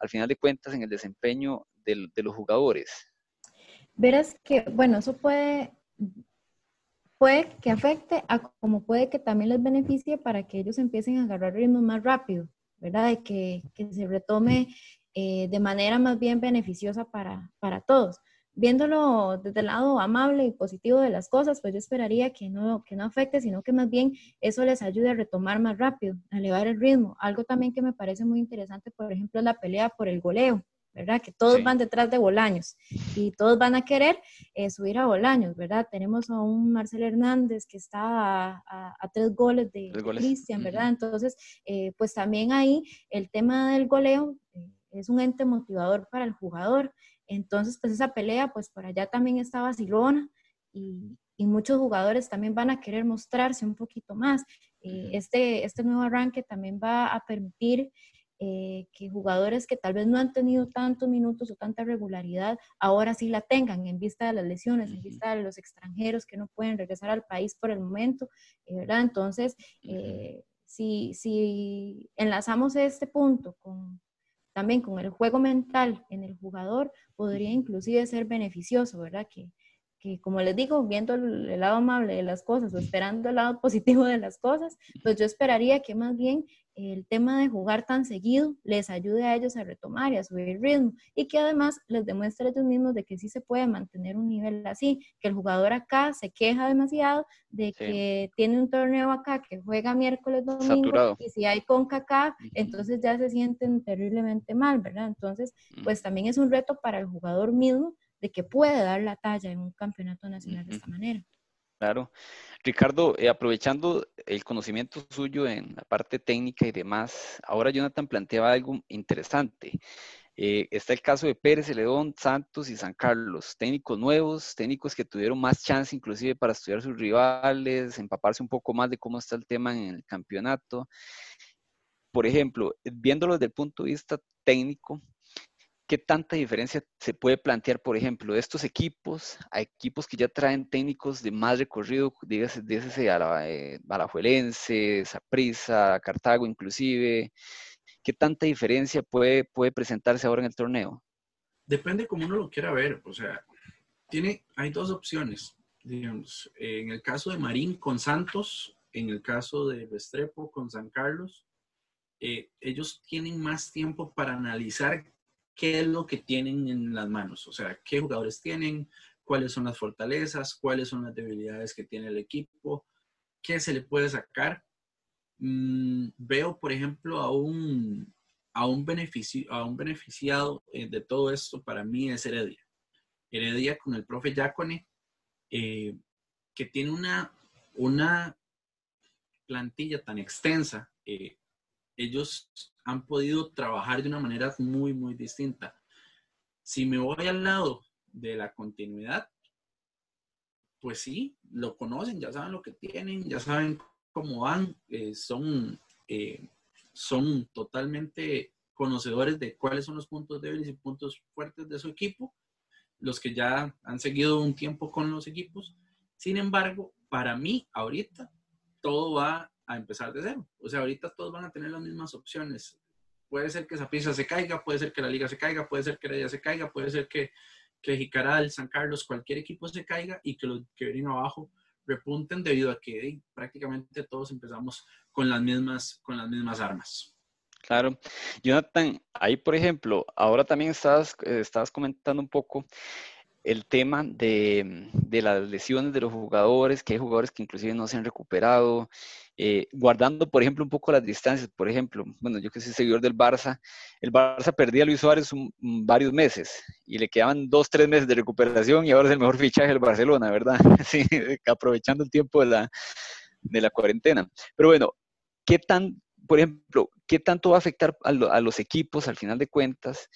al final de cuentas en el desempeño de los jugadores? Verás que, bueno, eso puede, puede que afecte a como puede que también les beneficie para que ellos empiecen a agarrar ritmo más rápido. ¿verdad? De que, que, se retome eh, de manera más bien beneficiosa para, para todos. Viéndolo desde el lado amable y positivo de las cosas, pues yo esperaría que no, que no afecte, sino que más bien eso les ayude a retomar más rápido, a elevar el ritmo. Algo también que me parece muy interesante, por ejemplo, es la pelea por el goleo. ¿verdad? Que todos van detrás de Bolaños y todos van a querer eh, subir a Bolaños, ¿verdad? Tenemos a un Marcel Hernández que está a, tres goles de Cristian, ¿verdad? Entonces, eh, pues también ahí el tema del goleo es un ente motivador para el jugador. Entonces, pues esa pelea, pues por allá también está Barcelona y, y muchos jugadores también van a querer mostrarse un poquito más. Eh, este, este nuevo arranque también va a permitir eh, que jugadores que tal vez no han tenido tantos minutos o tanta regularidad, ahora sí la tengan en vista de las lesiones, en vista de los extranjeros que no pueden regresar al país por el momento, eh, ¿verdad? Entonces, eh, si, si enlazamos este punto con, también con el juego mental en el jugador, podría inclusive ser beneficioso, ¿verdad? Que, que como les digo, viendo el, lado amable de las cosas o esperando el lado positivo de las cosas, pues yo esperaría que más bien el tema de jugar tan seguido les ayude a ellos a retomar y a subir ritmo y que además les demuestre a ellos mismos de que sí se puede mantener un nivel así, que el jugador acá se queja demasiado de que tiene un torneo acá que juega miércoles, domingo y si hay con CACAF, entonces ya se sienten terriblemente mal, ¿verdad? Entonces, pues también es un reto para el jugador mismo de que puede dar la talla en un campeonato nacional de esta manera. Claro. Ricardo, eh, aprovechando el conocimiento suyo en la parte técnica y demás, ahora Jonathan planteaba algo interesante. Eh, está el caso de Pérez, León, Santos y San Carlos, técnicos nuevos, técnicos que tuvieron más chance inclusive para estudiar sus rivales, empaparse un poco más de cómo está el tema en el campeonato. Por ejemplo, viéndolo desde el punto de vista técnico, ¿qué tanta diferencia se puede plantear, por ejemplo, de estos equipos a equipos que ya traen técnicos de más recorrido, dígase, dígase a la eh, Saprissa, Cartago inclusive? ¿Qué tanta diferencia puede, puede presentarse ahora en el torneo? Depende como uno lo quiera ver. O sea, tiene, hay dos opciones. Digamos, en el caso de Marín con Santos, en el caso de Restrepo con San Carlos, eh, ellos tienen más tiempo para analizar qué es lo que tienen en las manos, o sea, qué jugadores tienen, cuáles son las fortalezas, cuáles son las debilidades que tiene el equipo, qué se le puede sacar. Mm, veo, por ejemplo, a un, a un, a un beneficiado eh, de todo esto para mí es Heredia. Heredia con el profe Yacone, eh, que tiene una, una plantilla tan extensa, eh, ellos han podido trabajar de una manera muy, muy distinta. Si me voy al lado de la continuidad, pues sí, lo conocen, ya saben lo que tienen, ya saben cómo van, eh, son, eh, son totalmente conocedores de cuáles son los puntos débiles y puntos fuertes de su equipo, los que ya han seguido un tiempo con los equipos. Sin embargo, para mí, ahorita, todo va a empezar de cero. O sea, ahorita todos van a tener las mismas opciones. Puede ser que esa pieza se caiga, puede ser que la liga se caiga, puede ser que liga se caiga, puede ser que, que Jicaral, San Carlos, cualquier equipo se caiga y que los que vienen abajo repunten debido a que prácticamente todos empezamos con las mismas, con las mismas armas. Claro. Jonathan, ahí por ejemplo, ahora también estabas, eh, estabas comentando un poco el tema de, de, las lesiones de los jugadores, que hay jugadores que inclusive no se han recuperado, eh, guardando, por ejemplo, un poco las distancias. Por ejemplo, bueno, yo que soy seguidor del Barça, el Barça perdía a Luis Suárez varios meses y le quedaban dos, tres meses de recuperación y ahora es el mejor fichaje del Barcelona, ¿verdad? sí, aprovechando el tiempo de la, de la cuarentena. Pero bueno, ¿qué tan, por ejemplo, qué tanto va a afectar a, a los equipos al final de cuentas?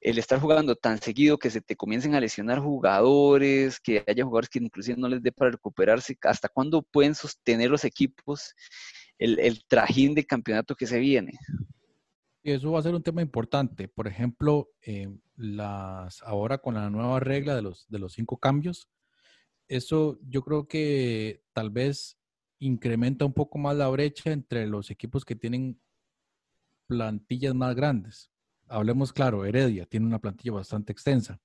El estar jugando tan seguido que se te comiencen a lesionar jugadores, que haya jugadores que inclusive no les dé para recuperarse, ¿hasta cuándo pueden sostener los equipos el, trajín de campeonato que se viene? Eso va a ser un tema importante. Por ejemplo, eh, las, ahora con la nueva regla de los, de los cinco cambios, eso yo creo que tal vez incrementa un poco más la brecha entre los equipos que tienen plantillas más grandes hablemos claro, Heredia tiene una plantilla bastante extensa.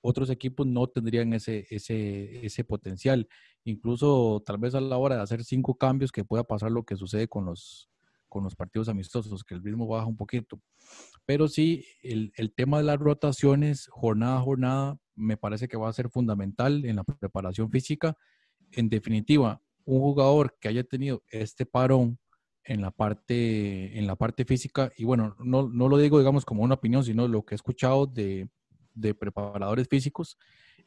Otros equipos no tendrían ese, ese, ese potencial. Incluso tal vez a la hora de hacer cinco cambios que pueda pasar lo que sucede con los, con los partidos amistosos, que el ritmo baja un poquito. Pero sí, el, el, tema de las rotaciones, jornada a jornada, me parece que va a ser fundamental en la preparación física. En definitiva, un jugador que haya tenido este parón en la parte, en la parte física. Y bueno, no, no lo digo, digamos, como una opinión, sino lo que he escuchado de, de preparadores físicos,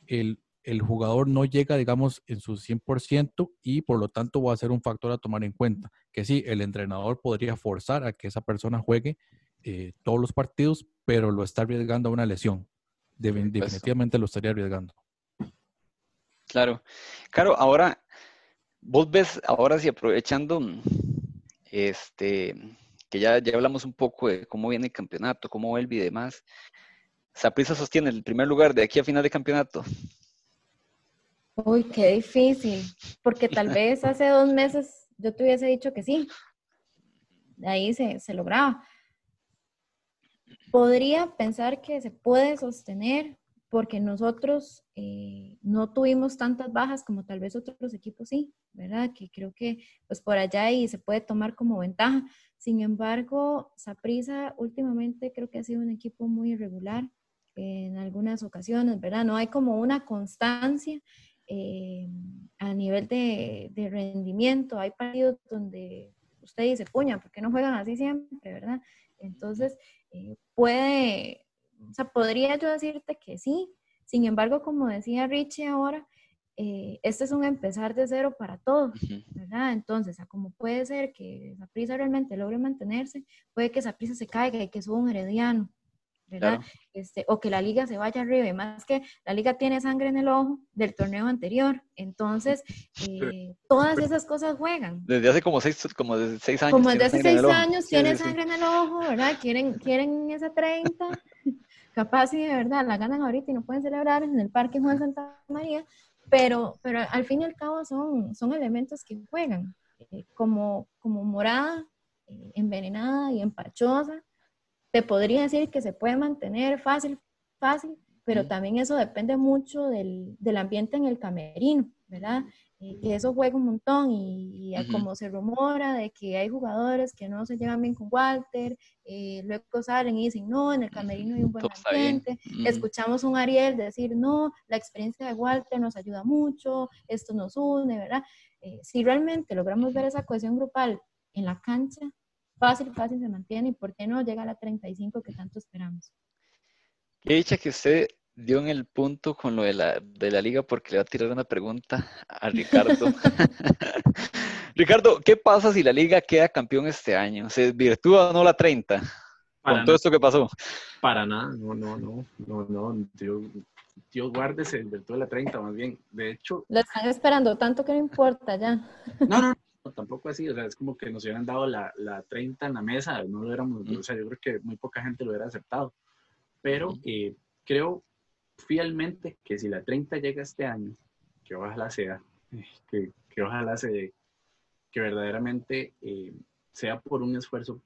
el, el, jugador no llega, digamos, en su 100% y por lo tanto va a ser un factor a tomar en cuenta. Que sí, el entrenador podría forzar a que esa persona juegue eh, todos los partidos, pero lo está arriesgando a una lesión. definitivamente lo estaría arriesgando. Claro. Claro, ahora, vos ves, ahora sí, aprovechando este, que ya, ya hablamos un poco de cómo viene el campeonato, cómo vuelve y demás. Saprisa sostiene el primer lugar de aquí a final de campeonato. Uy, qué difícil, porque tal vez hace dos meses yo te hubiese dicho que sí. Ahí se, se lograba. Podría pensar que se puede sostener porque nosotros eh, no tuvimos tantas bajas como tal vez otros equipos sí, ¿verdad? Que creo que pues por allá y se puede tomar como ventaja. Sin embargo, Saprisa últimamente creo que ha sido un equipo muy irregular en algunas ocasiones, ¿verdad? No hay como una constancia eh, a nivel de, rendimiento. Hay partidos donde usted dice, puña, ¿por qué no juegan así siempre, verdad? Entonces, eh, puede, o sea, podría yo decirte que sí. Sin embargo, como decía Richie ahora, eh, este es un empezar de cero para todos, ¿verdad? Entonces, como puede ser que esa prisa realmente logre mantenerse, puede que esa prisa se caiga y que suba un herediano, ¿verdad? Este, o que la liga se vaya arriba, y más que la liga tiene sangre en el ojo del torneo anterior, entonces eh, todas esas cosas juegan. Desde hace como seis, como seis años. Como desde hace seis años tiene sangre en el ojo, ¿verdad? Quieren, quieren esa 30, capaz si de verdad la ganan ahorita y no pueden celebrar en el Parque Juan Santa María, pero, pero al fin y al cabo son, son elementos que juegan, eh, como, como morada, eh, envenenada y empachosa, te podría decir que se puede mantener fácil, fácil, pero también eso depende mucho del, del ambiente en el camerino, ¿verdad? Que eso juega un montón y, como se rumora de que hay jugadores que no se llevan bien con Walter, eh, luego salen y dicen, no, en el camerino hay un buen ambiente, escuchamos un Ariel decir, no, la experiencia de Walter nos ayuda mucho, esto nos une, ¿verdad? Eh, si realmente logramos ver esa cohesión grupal en la cancha, fácil, fácil se mantiene y por qué no llega a la 35 que tanto esperamos. Qué dicha que usted dio en el punto con lo de la, de la liga porque le va a tirar una pregunta a Ricardo. Ricardo, ¿qué pasa si la liga queda campeón este año? ¿Se desvirtúa o no la 30? con todo esto que pasó. Para nada, no, no, no, no, no, Dios, Dios guarde, se desvirtúa la 30 más bien. De hecho... Lo están esperando tanto que no importa ya. No, no, tampoco así, o sea, es como que nos hubieran dado la, la 30 en la mesa, no lo hubiéramos, o sea, yo creo que muy poca gente lo hubiera aceptado, pero eh, creo fielmente que si la 30 llega este año, que ojalá sea, que, que ojalá se, que verdaderamente eh, sea por un esfuerzo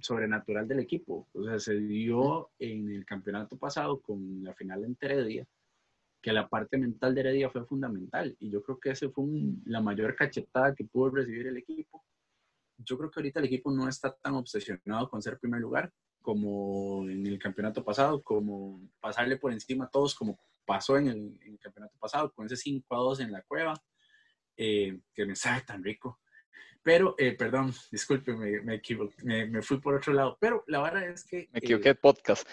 sobrenatural del equipo, o sea, se dio en el campeonato pasado con la final en Heredia, que la parte mental de Heredia fue fundamental y yo creo que ese fue la mayor cachetada que pudo recibir el equipo. Yo creo que ahorita el equipo no está tan obsesionado con ser primer lugar como en el campeonato pasado, como pasarle por encima a todos como pasó en el, campeonato pasado, con ese 5 a 2 en la cueva, eh, que me sabe tan rico. Pero, eh, perdón, disculpe, me, me, me, me, fui por otro lado. Pero la verdad es que... Me equivoqué de podcast.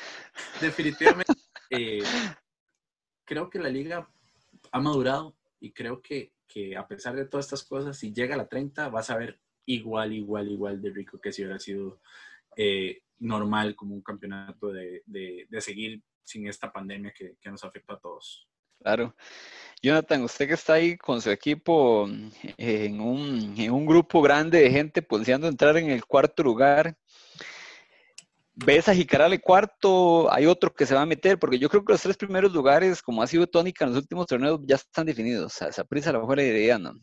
Definitivamente, eh, creo que la liga ha madurado y creo que, a pesar de todas estas cosas, si llega a la 30, vas a ver igual, igual, igual de rico que si hubiera sido eh, normal como un campeonato de, seguir sin esta pandemia que, nos afecta a todos. Claro. Jonathan, usted que está ahí con su equipo en un, un grupo grande de gente pulseando entrar en el cuarto lugar, ves a Jicaral el cuarto, hay otro que se va a meter, porque yo creo que los tres primeros lugares, como ha sido tónica en los últimos torneos, ya están definidos. O sea, prisa a lo mejor idea, ¿no?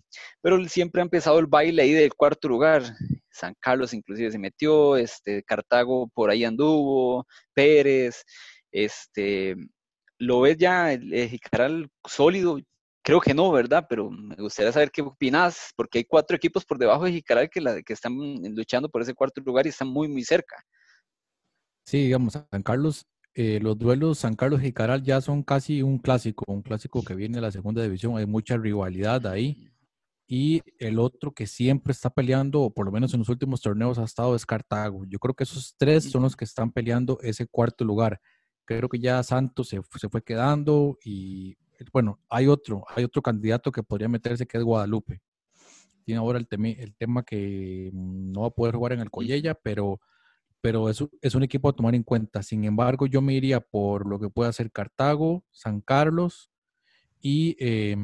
Pero siempre ha empezado el baile ahí del cuarto lugar. San Carlos inclusive se metió, este, Cartago por ahí anduvo, Pérez, este, ¿lo ves ya el, Jicaral sólido? Creo que no, ¿verdad? Pero me gustaría saber qué opinas, porque hay cuatro equipos por debajo de Jicaral que, la, que están luchando por ese cuarto lugar y están muy, muy cerca. Sí, digamos, San Carlos, eh, los duelos San Carlos y Caral ya son casi un clásico, un clásico que viene de la segunda división, hay mucha rivalidad ahí. Y el otro que siempre está peleando, o por lo menos en los últimos torneos ha estado, es Cartago. Yo creo que esos tres son los que están peleando ese cuarto lugar. Creo que ya Santos se, se fue quedando y bueno, hay otro, hay otro candidato que podría meterse que es Guadalupe. Tiene ahora el, el tema que no va a poder jugar en el Collella, pero pero es, es un equipo a tomar en cuenta. Sin embargo, yo me iría por lo que puede hacer Cartago, San Carlos y, eh,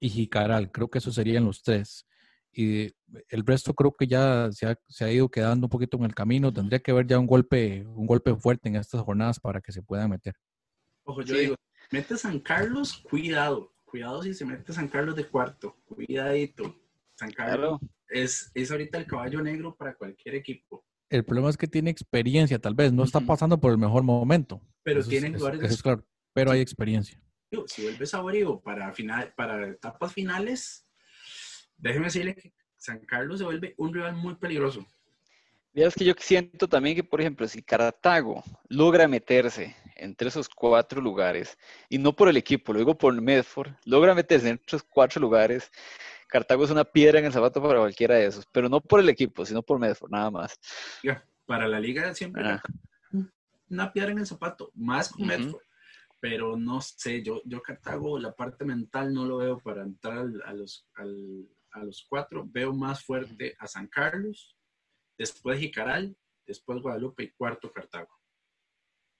y Jicaral. Creo que esos serían los tres. y el resto creo que ya se ha, se ha, ido quedando un poquito en el camino. Tendría que haber ya un golpe, un golpe fuerte en estas jornadas para que se puedan meter. Ojo, yo digo, mete San Carlos, cuidado, cuidado si se mete San Carlos de cuarto, cuidadito. San Carlos es, es ahorita el caballo negro para cualquier equipo. El problema es que tiene experiencia, tal vez, no está pasando por el mejor momento. Pero tiene jugadores. claro, pero hay experiencia. Si vuelves a Origo para, final, para etapas finales, déjeme decirle que San Carlos se vuelve un rival muy peligroso. Mira, es que yo siento también que, por ejemplo, si Cartago logra meterse entre esos cuatro lugares, y no por el equipo, lo digo por Medford, logra meterse entre esos cuatro lugares, Cartago es una piedra en el zapato para cualquiera de esos, pero no por el equipo, sino por Medford, nada más. para la liga siempre ah. una piedra en el zapato, más con Medford. Pero no sé, yo, yo Cartago, la parte mental no lo veo para entrar a, los, a los cuatro. Veo más fuerte a San Carlos, después Jicaral, después Guadalupe y cuarto Cartago.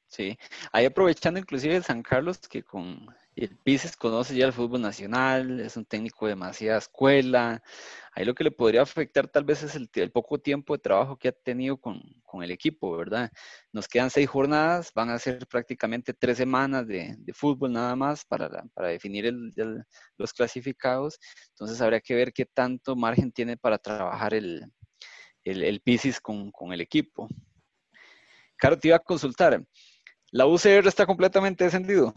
Sí, ahí aprovechando inclusive San Carlos que con el Pises conoce ya el fútbol nacional, es un técnico de demasiada escuela. Ahí lo que le podría afectar tal vez es el, poco tiempo de trabajo que ha tenido con, el equipo, ¿verdad? Nos quedan seis jornadas, van a ser prácticamente tres semanas de, fútbol nada más para, para definir los clasificados. Entonces habría que ver qué tanto margen tiene para trabajar el, el, con, con el equipo. Caro, te iba a consultar. ¿La UCR está completamente descendido?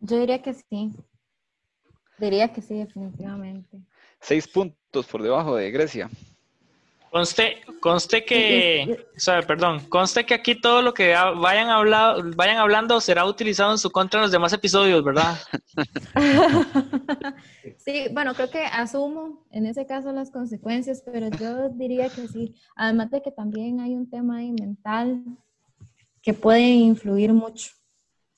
Yo diría que sí. Diría que sí, definitivamente. Seis puntos por debajo de Grecia. Conste, conste que, perdón, conste que aquí todo lo que vayan, hablado, vayan hablando será utilizado en su contra en los demás episodios, ¿verdad? sí, bueno, creo que asumo en ese caso las consecuencias, pero yo diría que sí. Además de que también hay un tema ahí mental que puede influir mucho.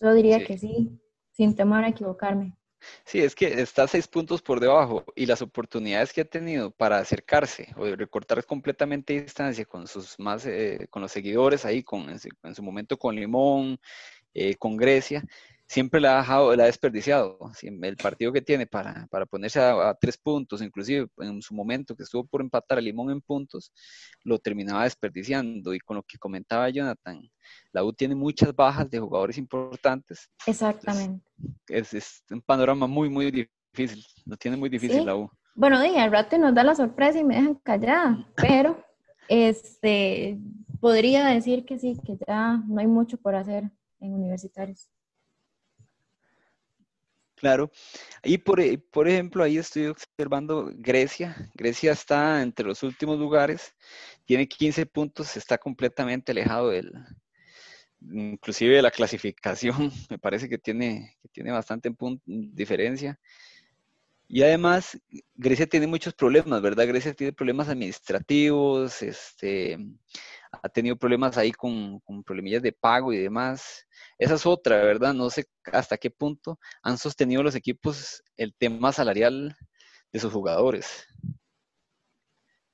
Yo diría que sí sin temor a equivocarme. Sí, es que está seis puntos por debajo y las oportunidades que ha tenido para acercarse o recortar completamente distancia con sus más, eh, con los seguidores ahí, con, en su momento con Limón, eh, con Grecia, siempre la ha dejado, la ha desperdiciado. El partido que tiene para, ponerse a, tres puntos, inclusive en su momento que estuvo por empatar a Limón en puntos, lo terminaba desperdiciando. Y con lo que comentaba Jonathan, la U tiene muchas bajas de jugadores importantes. Exactamente. Es, un panorama muy, muy difícil. Lo tiene muy difícil la U. Bueno, dije, al rato nos da la sorpresa y me dejan callada, pero este podría decir que sí, que ya no hay mucho por hacer en universitarios. Claro. Y por, e, por, ejemplo, ahí estoy observando Grecia. Grecia está entre los últimos lugares, tiene 15 puntos, está completamente alejado del, inclusive de la clasificación. Me parece que tiene, que tiene bastante diferencia. Y además, Grecia tiene muchos problemas, ¿verdad? Grecia tiene problemas administrativos, este, ha tenido problemas ahí con, con problemillas de pago y demás. Esa es otra, ¿verdad? No sé hasta qué punto han sostenido los equipos el tema salarial de sus jugadores.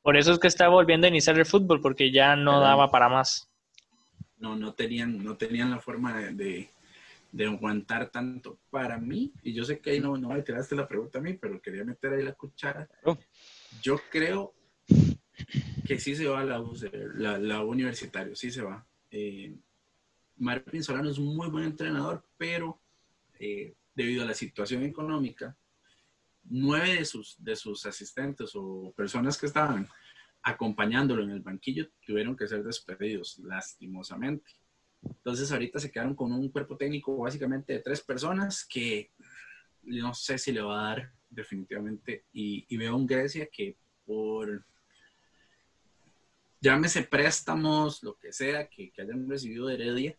Por eso es que está volviendo a iniciar el fútbol, porque ya no daba para más. No, no tenían, no tenían la forma de, aguantar tanto. Para mí, y yo sé que ahí no, no me tiraste la pregunta a mí, pero quería meter ahí la cuchara. Yo creo que sí se va la, la, la universitario, sí se va. Eh, Marvin Solano es un muy buen entrenador, pero eh, debido a la situación económica, nueve de sus, de sus asistentes o personas que estaban acompañándolo en el banquillo tuvieron que ser despedidos, lastimosamente. Entonces ahorita se quedaron con un cuerpo técnico básicamente de tres personas que no sé si le va a dar definitivamente. Y, y veo un Grecia que por llámese préstamos, lo que sea que, que hayan recibido de Heredia,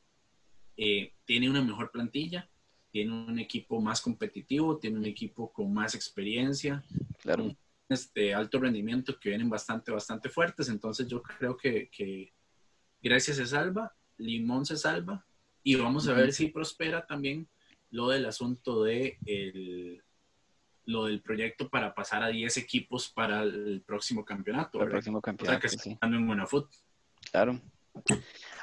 eh, tiene una mejor plantilla, tiene un equipo más competitivo, tiene un equipo con más experiencia, claro. este alto rendimiento que vienen bastante, bastante fuertes. Entonces yo creo que, que Grecia se salva, Limón se salva y vamos a ver si prospera también lo del asunto de el, lo del proyecto para pasar a 10 equipos para el próximo campeonato. El próximo campeonato. O sea, que en buena fútbol. Claro.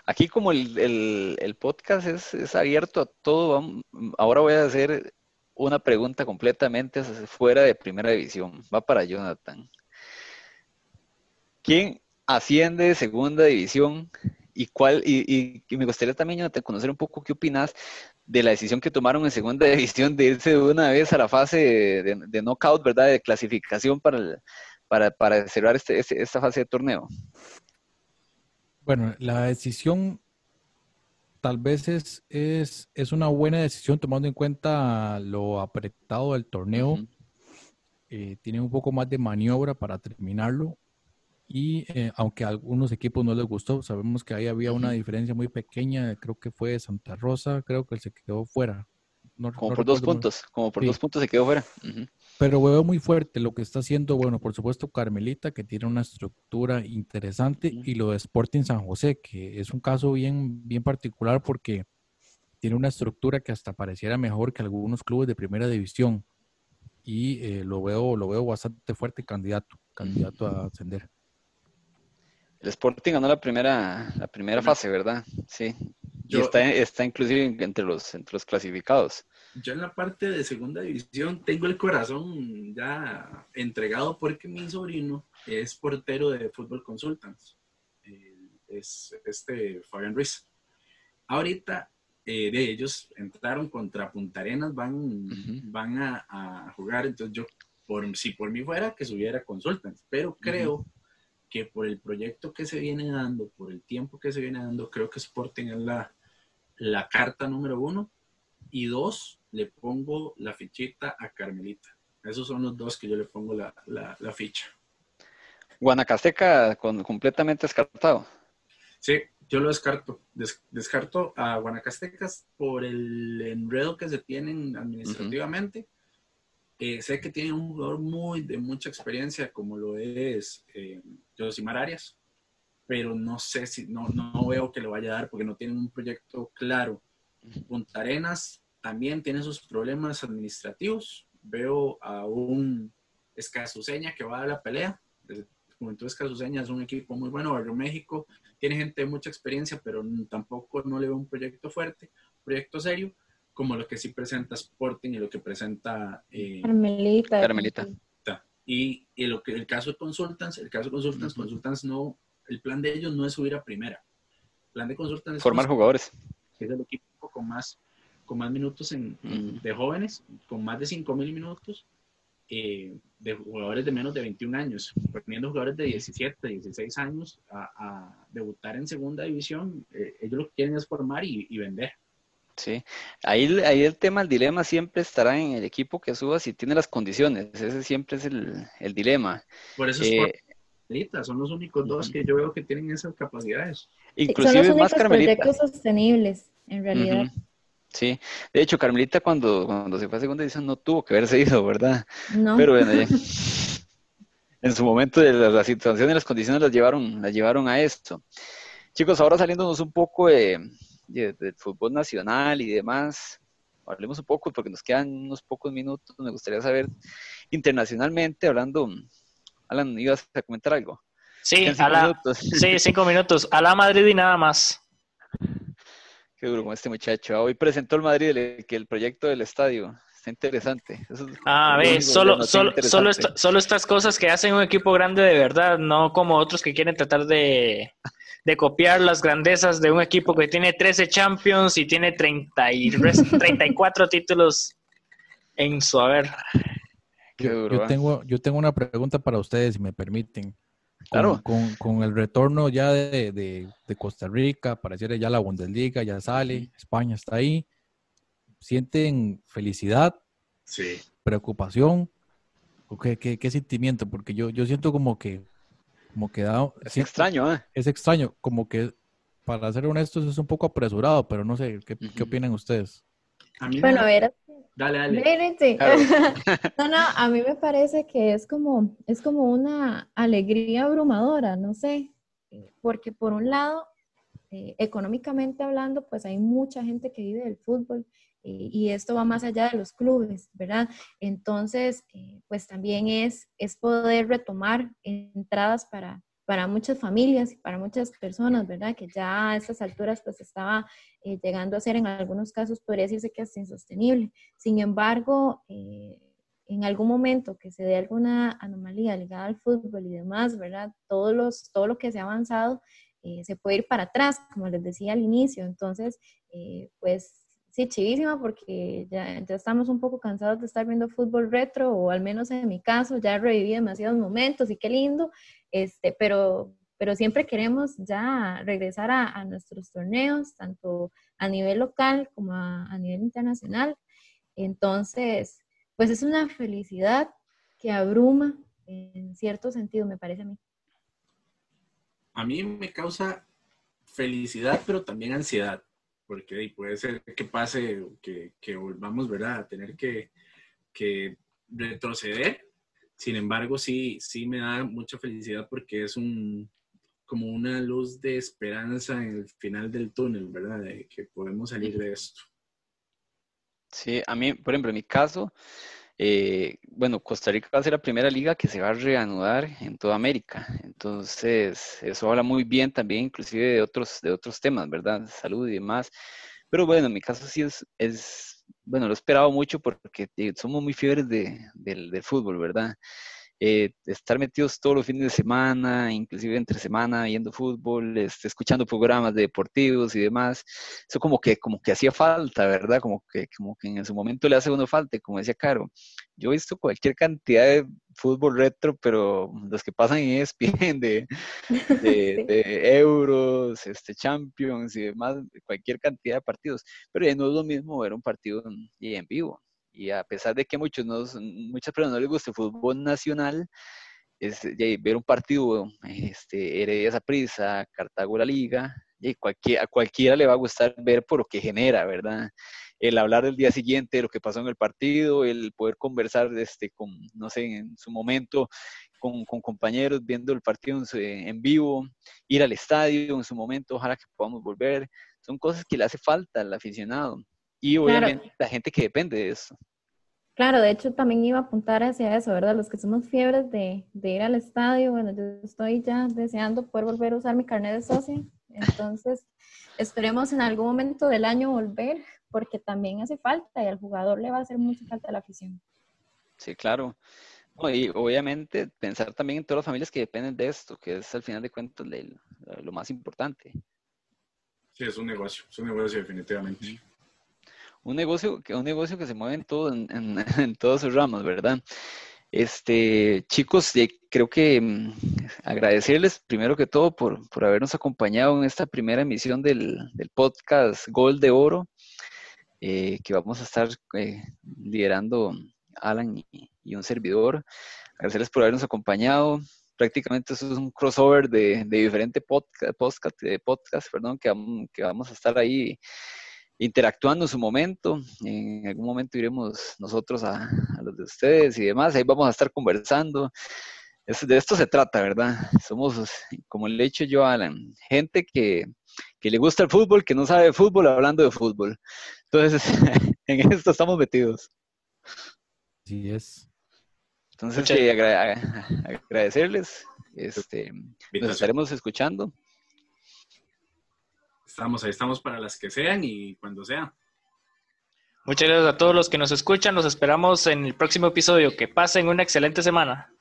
Aquí como el, podcast es, abierto a todo, ahora voy a hacer una pregunta completamente fuera de primera división. Va para Jonathan. ¿Quién asciende de segunda división y cuál y, me gustaría también Jonathan, conocer un poco qué opinas de la decisión que tomaron en segunda división de irse de una vez a la fase de, knockout, ¿verdad? De clasificación para, para, para cerrar este, este, esta fase de torneo. Bueno, la decisión tal vez es, es, una buena decisión tomando en cuenta lo apretado del torneo. Eh, tienen un poco más de maniobra para terminarlo. Y eh, aunque a algunos equipos no les gustó, sabemos que ahí había una diferencia muy pequeña. Creo que fue Santa Rosa, creo que se quedó fuera. como por dos puntos, como por dos puntos se quedó fuera. Pero veo muy fuerte lo que está haciendo, bueno, por supuesto Carmelita, que tiene una estructura interesante, y lo de Sporting San José, que es un caso bien, bien particular porque tiene una estructura que hasta pareciera mejor que algunos clubes de primera división. Y eh, lo veo, lo veo bastante fuerte candidato, candidato a ascender. El Sporting ganó la primera, la primera fase, ¿verdad? Sí. y está, está inclusive entre los, entre los clasificados yo en la parte de segunda división tengo el corazón ya entregado porque mi sobrino es portero de Fútbol Consultants. es este Fabián Ruiz. Ahorita eh, de ellos entraron contra Punta Arenas, van, van a, jugar. Entonces yo, por, si por mí fuera, que subiera Consultants, pero creo que por el proyecto que se viene dando, por el tiempo que se viene dando, creo que Sporting es la, la carta número uno. Y dos, le pongo la fichita a Carmelita. Esos son los dos que yo le pongo la, ficha. Guanacasteca con, completamente descartado. Sí, yo lo descarto. descarto a Guanacastecas por el enredo que se tienen administrativamente. Eh, sé que tiene un jugador muy de mucha experiencia, como lo es eh, Josimar Arias, pero no sé si, no, no veo que le vaya a dar porque no tienen un proyecto claro. Punta Arenas también tiene sus problemas administrativos. Veo a un Escazuseña que va a la pelea. Juventud Escazuseña es un equipo muy bueno. Barrio México tiene gente de mucha experiencia, pero tampoco no le veo un proyecto fuerte, proyecto serio, como lo que sí presenta Sporting y lo que presenta eh, Carmelita. Carmelita. Y, y, lo que el caso de Consultants, el caso de Consultants, Consultants no, el plan de ellos no es subir a primera. El plan de Consultants es formar jugadores. Es el equipo con más con más minutos en, de jóvenes, con más de 5.000 minutos, eh, de jugadores de menos de 21 años, poniendo jugadores de 17, 16 años a, debutar en segunda división, eh, ellos lo que quieren es formar y, vender. Sí, ahí, ahí el tema, el dilema siempre estará en el equipo que suba si tiene las condiciones, ese siempre es el, el dilema. Por eso es eh, son los únicos dos que yo veo que tienen esas capacidades. Inclusive son los únicos proyectos sostenibles, en realidad. Sí, de hecho, Carmelita cuando, cuando se fue a segunda edición no tuvo que haberse ido, ¿verdad? No. Pero bueno, en su momento de la, situación y las condiciones las llevaron, las llevaron a esto. Chicos, ahora saliéndonos un poco de, del fútbol nacional y demás, hablemos un poco porque nos quedan unos pocos minutos. Me gustaría saber internacionalmente, hablando, Alan, ¿ibas a comentar algo? Sí, sí, cinco minutos. A la Madrid y nada más. Qué duro con este muchacho. Hoy presentó el Madrid el, que el proyecto del estadio. Está interesante. ah, ve, solo, solo, solo, solo, estas cosas que hacen un equipo grande de verdad, no como otros que quieren tratar de, de copiar las grandezas de un equipo que tiene 13 Champions y tiene 30 y 34 títulos en su haber. yo, ¿eh? tengo, yo tengo una pregunta para ustedes, si me permiten. Claro. Con, el retorno ya de, Costa Rica, pareciera ya la Bundesliga ya sale, España está ahí. ¿Sienten felicidad? Sí. ¿Preocupación? ¿O qué, qué, sentimiento? Porque yo, yo siento como que, como que Es extraño, ¿eh? Es extraño, como que, para ser honestos, es un poco apresurado, pero no sé, ¿qué, ¿qué opinan ustedes? bueno, a ver, Dale, dale. no, no, a mí me parece que es como, es como una alegría abrumadora, no sé, porque por un lado, eh, económicamente hablando, pues hay mucha gente que vive del fútbol y esto va más allá de los clubes, ¿verdad? Entonces, eh, pues también es, es poder retomar entradas para, para muchas familias y para muchas personas, ¿verdad? Que ya a estas alturas pues estaba eh, llegando a ser en algunos casos, podría decirse que hasta insostenible. Sin embargo, eh, en algún momento que se dé alguna anomalía ligada al fútbol y demás, ¿verdad? Todos los, todo lo que se ha avanzado eh, se puede ir para atrás, como les decía al inicio. Entonces, pues sí, chivísima porque ya, ya, estamos un poco cansados de estar viendo fútbol retro, o al menos en mi caso, ya reviví demasiados momentos y qué lindo, este, pero, pero siempre queremos ya regresar a, nuestros torneos, tanto a nivel local como a, nivel internacional. Entonces, pues es una felicidad que abruma en cierto sentido, me parece a mí. A mí me causa felicidad, pero también ansiedad porque puede ser que pase, que, volvamos, ¿verdad?, a tener que, que, retroceder. Sin embargo, sí, sí me da mucha felicidad porque es un, como una luz de esperanza en el final del túnel, ¿verdad?, de que podemos salir de esto. Sí, a mí, por ejemplo, en mi caso, eh, bueno, Costa Rica va a ser la primera liga que se va a reanudar en toda América. Entonces, eso habla muy bien también, inclusive de otros, de otros temas, ¿verdad? Salud y demás. Pero bueno, en mi caso sí es, es bueno, lo he esperado mucho porque eh, somos muy fiebres de, del, del fútbol, ¿verdad? Eh, estar metidos todos los fines de semana, inclusive entre semana, viendo fútbol, este, escuchando programas deportivos y demás, eso como que, como que hacía falta, ¿verdad? Como que, como que en su momento le hace uno falta, como decía Caro, yo he visto cualquier cantidad de fútbol retro, pero los que pasan en ESPN de, de, de euros, este, champions y demás, cualquier cantidad de partidos, pero ya no es lo mismo ver un partido en vivo, y a pesar de que muchos muchas personas no les gusta el fútbol nacional, es, ver un partido, este, Heredia prisa Cartago la Liga, y cualquier, a cualquiera le va a gustar ver por lo que genera, ¿verdad? El hablar del día siguiente de lo que pasó en el partido, el poder conversar este, con, no sé, en su momento con, con compañeros viendo el partido en, en, vivo, ir al estadio en su momento, ojalá que podamos volver. Son cosas que le hace falta al aficionado y obviamente la gente que depende de eso. Claro, de hecho también iba a apuntar hacia eso, ¿verdad? Los que somos fiebres de, de, ir al estadio, bueno, yo estoy ya deseando poder volver a usar mi carnet de socio, entonces esperemos en algún momento del año volver, porque también hace falta y al jugador le va a hacer mucha falta la afición. Sí, claro. y obviamente pensar también en todas las familias que dependen de esto, que es al final de cuentas lo más importante. Sí, es un negocio, es un negocio definitivamente un negocio, un negocio que se mueve en, todo, en, en, todas sus ramas, ¿verdad? Este, chicos, creo que mm, agradecerles primero que todo por, por, habernos acompañado en esta primera emisión del, del podcast Gol de Oro, eh, que vamos a estar eh, liderando Alan y, y, un servidor. Agradecerles por habernos acompañado. Prácticamente eso es un crossover de, de diferentes podcast, podcast, podcast, perdón, que, que vamos a estar ahí interactuando en su momento. En algún momento iremos nosotros a, los de ustedes y demás. Ahí vamos a estar conversando. de esto se trata, ¿verdad? Somos, como le he dicho yo a Alan, gente que, que le gusta el fútbol, que no sabe de fútbol, hablando de fútbol. Entonces, en esto estamos metidos. Sí es. Entonces, agradecerles. Este, nos estaremos escuchando. Estamos ahí, estamos para las que sean y cuando sea. Muchas gracias a todos los que nos escuchan. Los esperamos en el próximo episodio. Que pasen una excelente semana.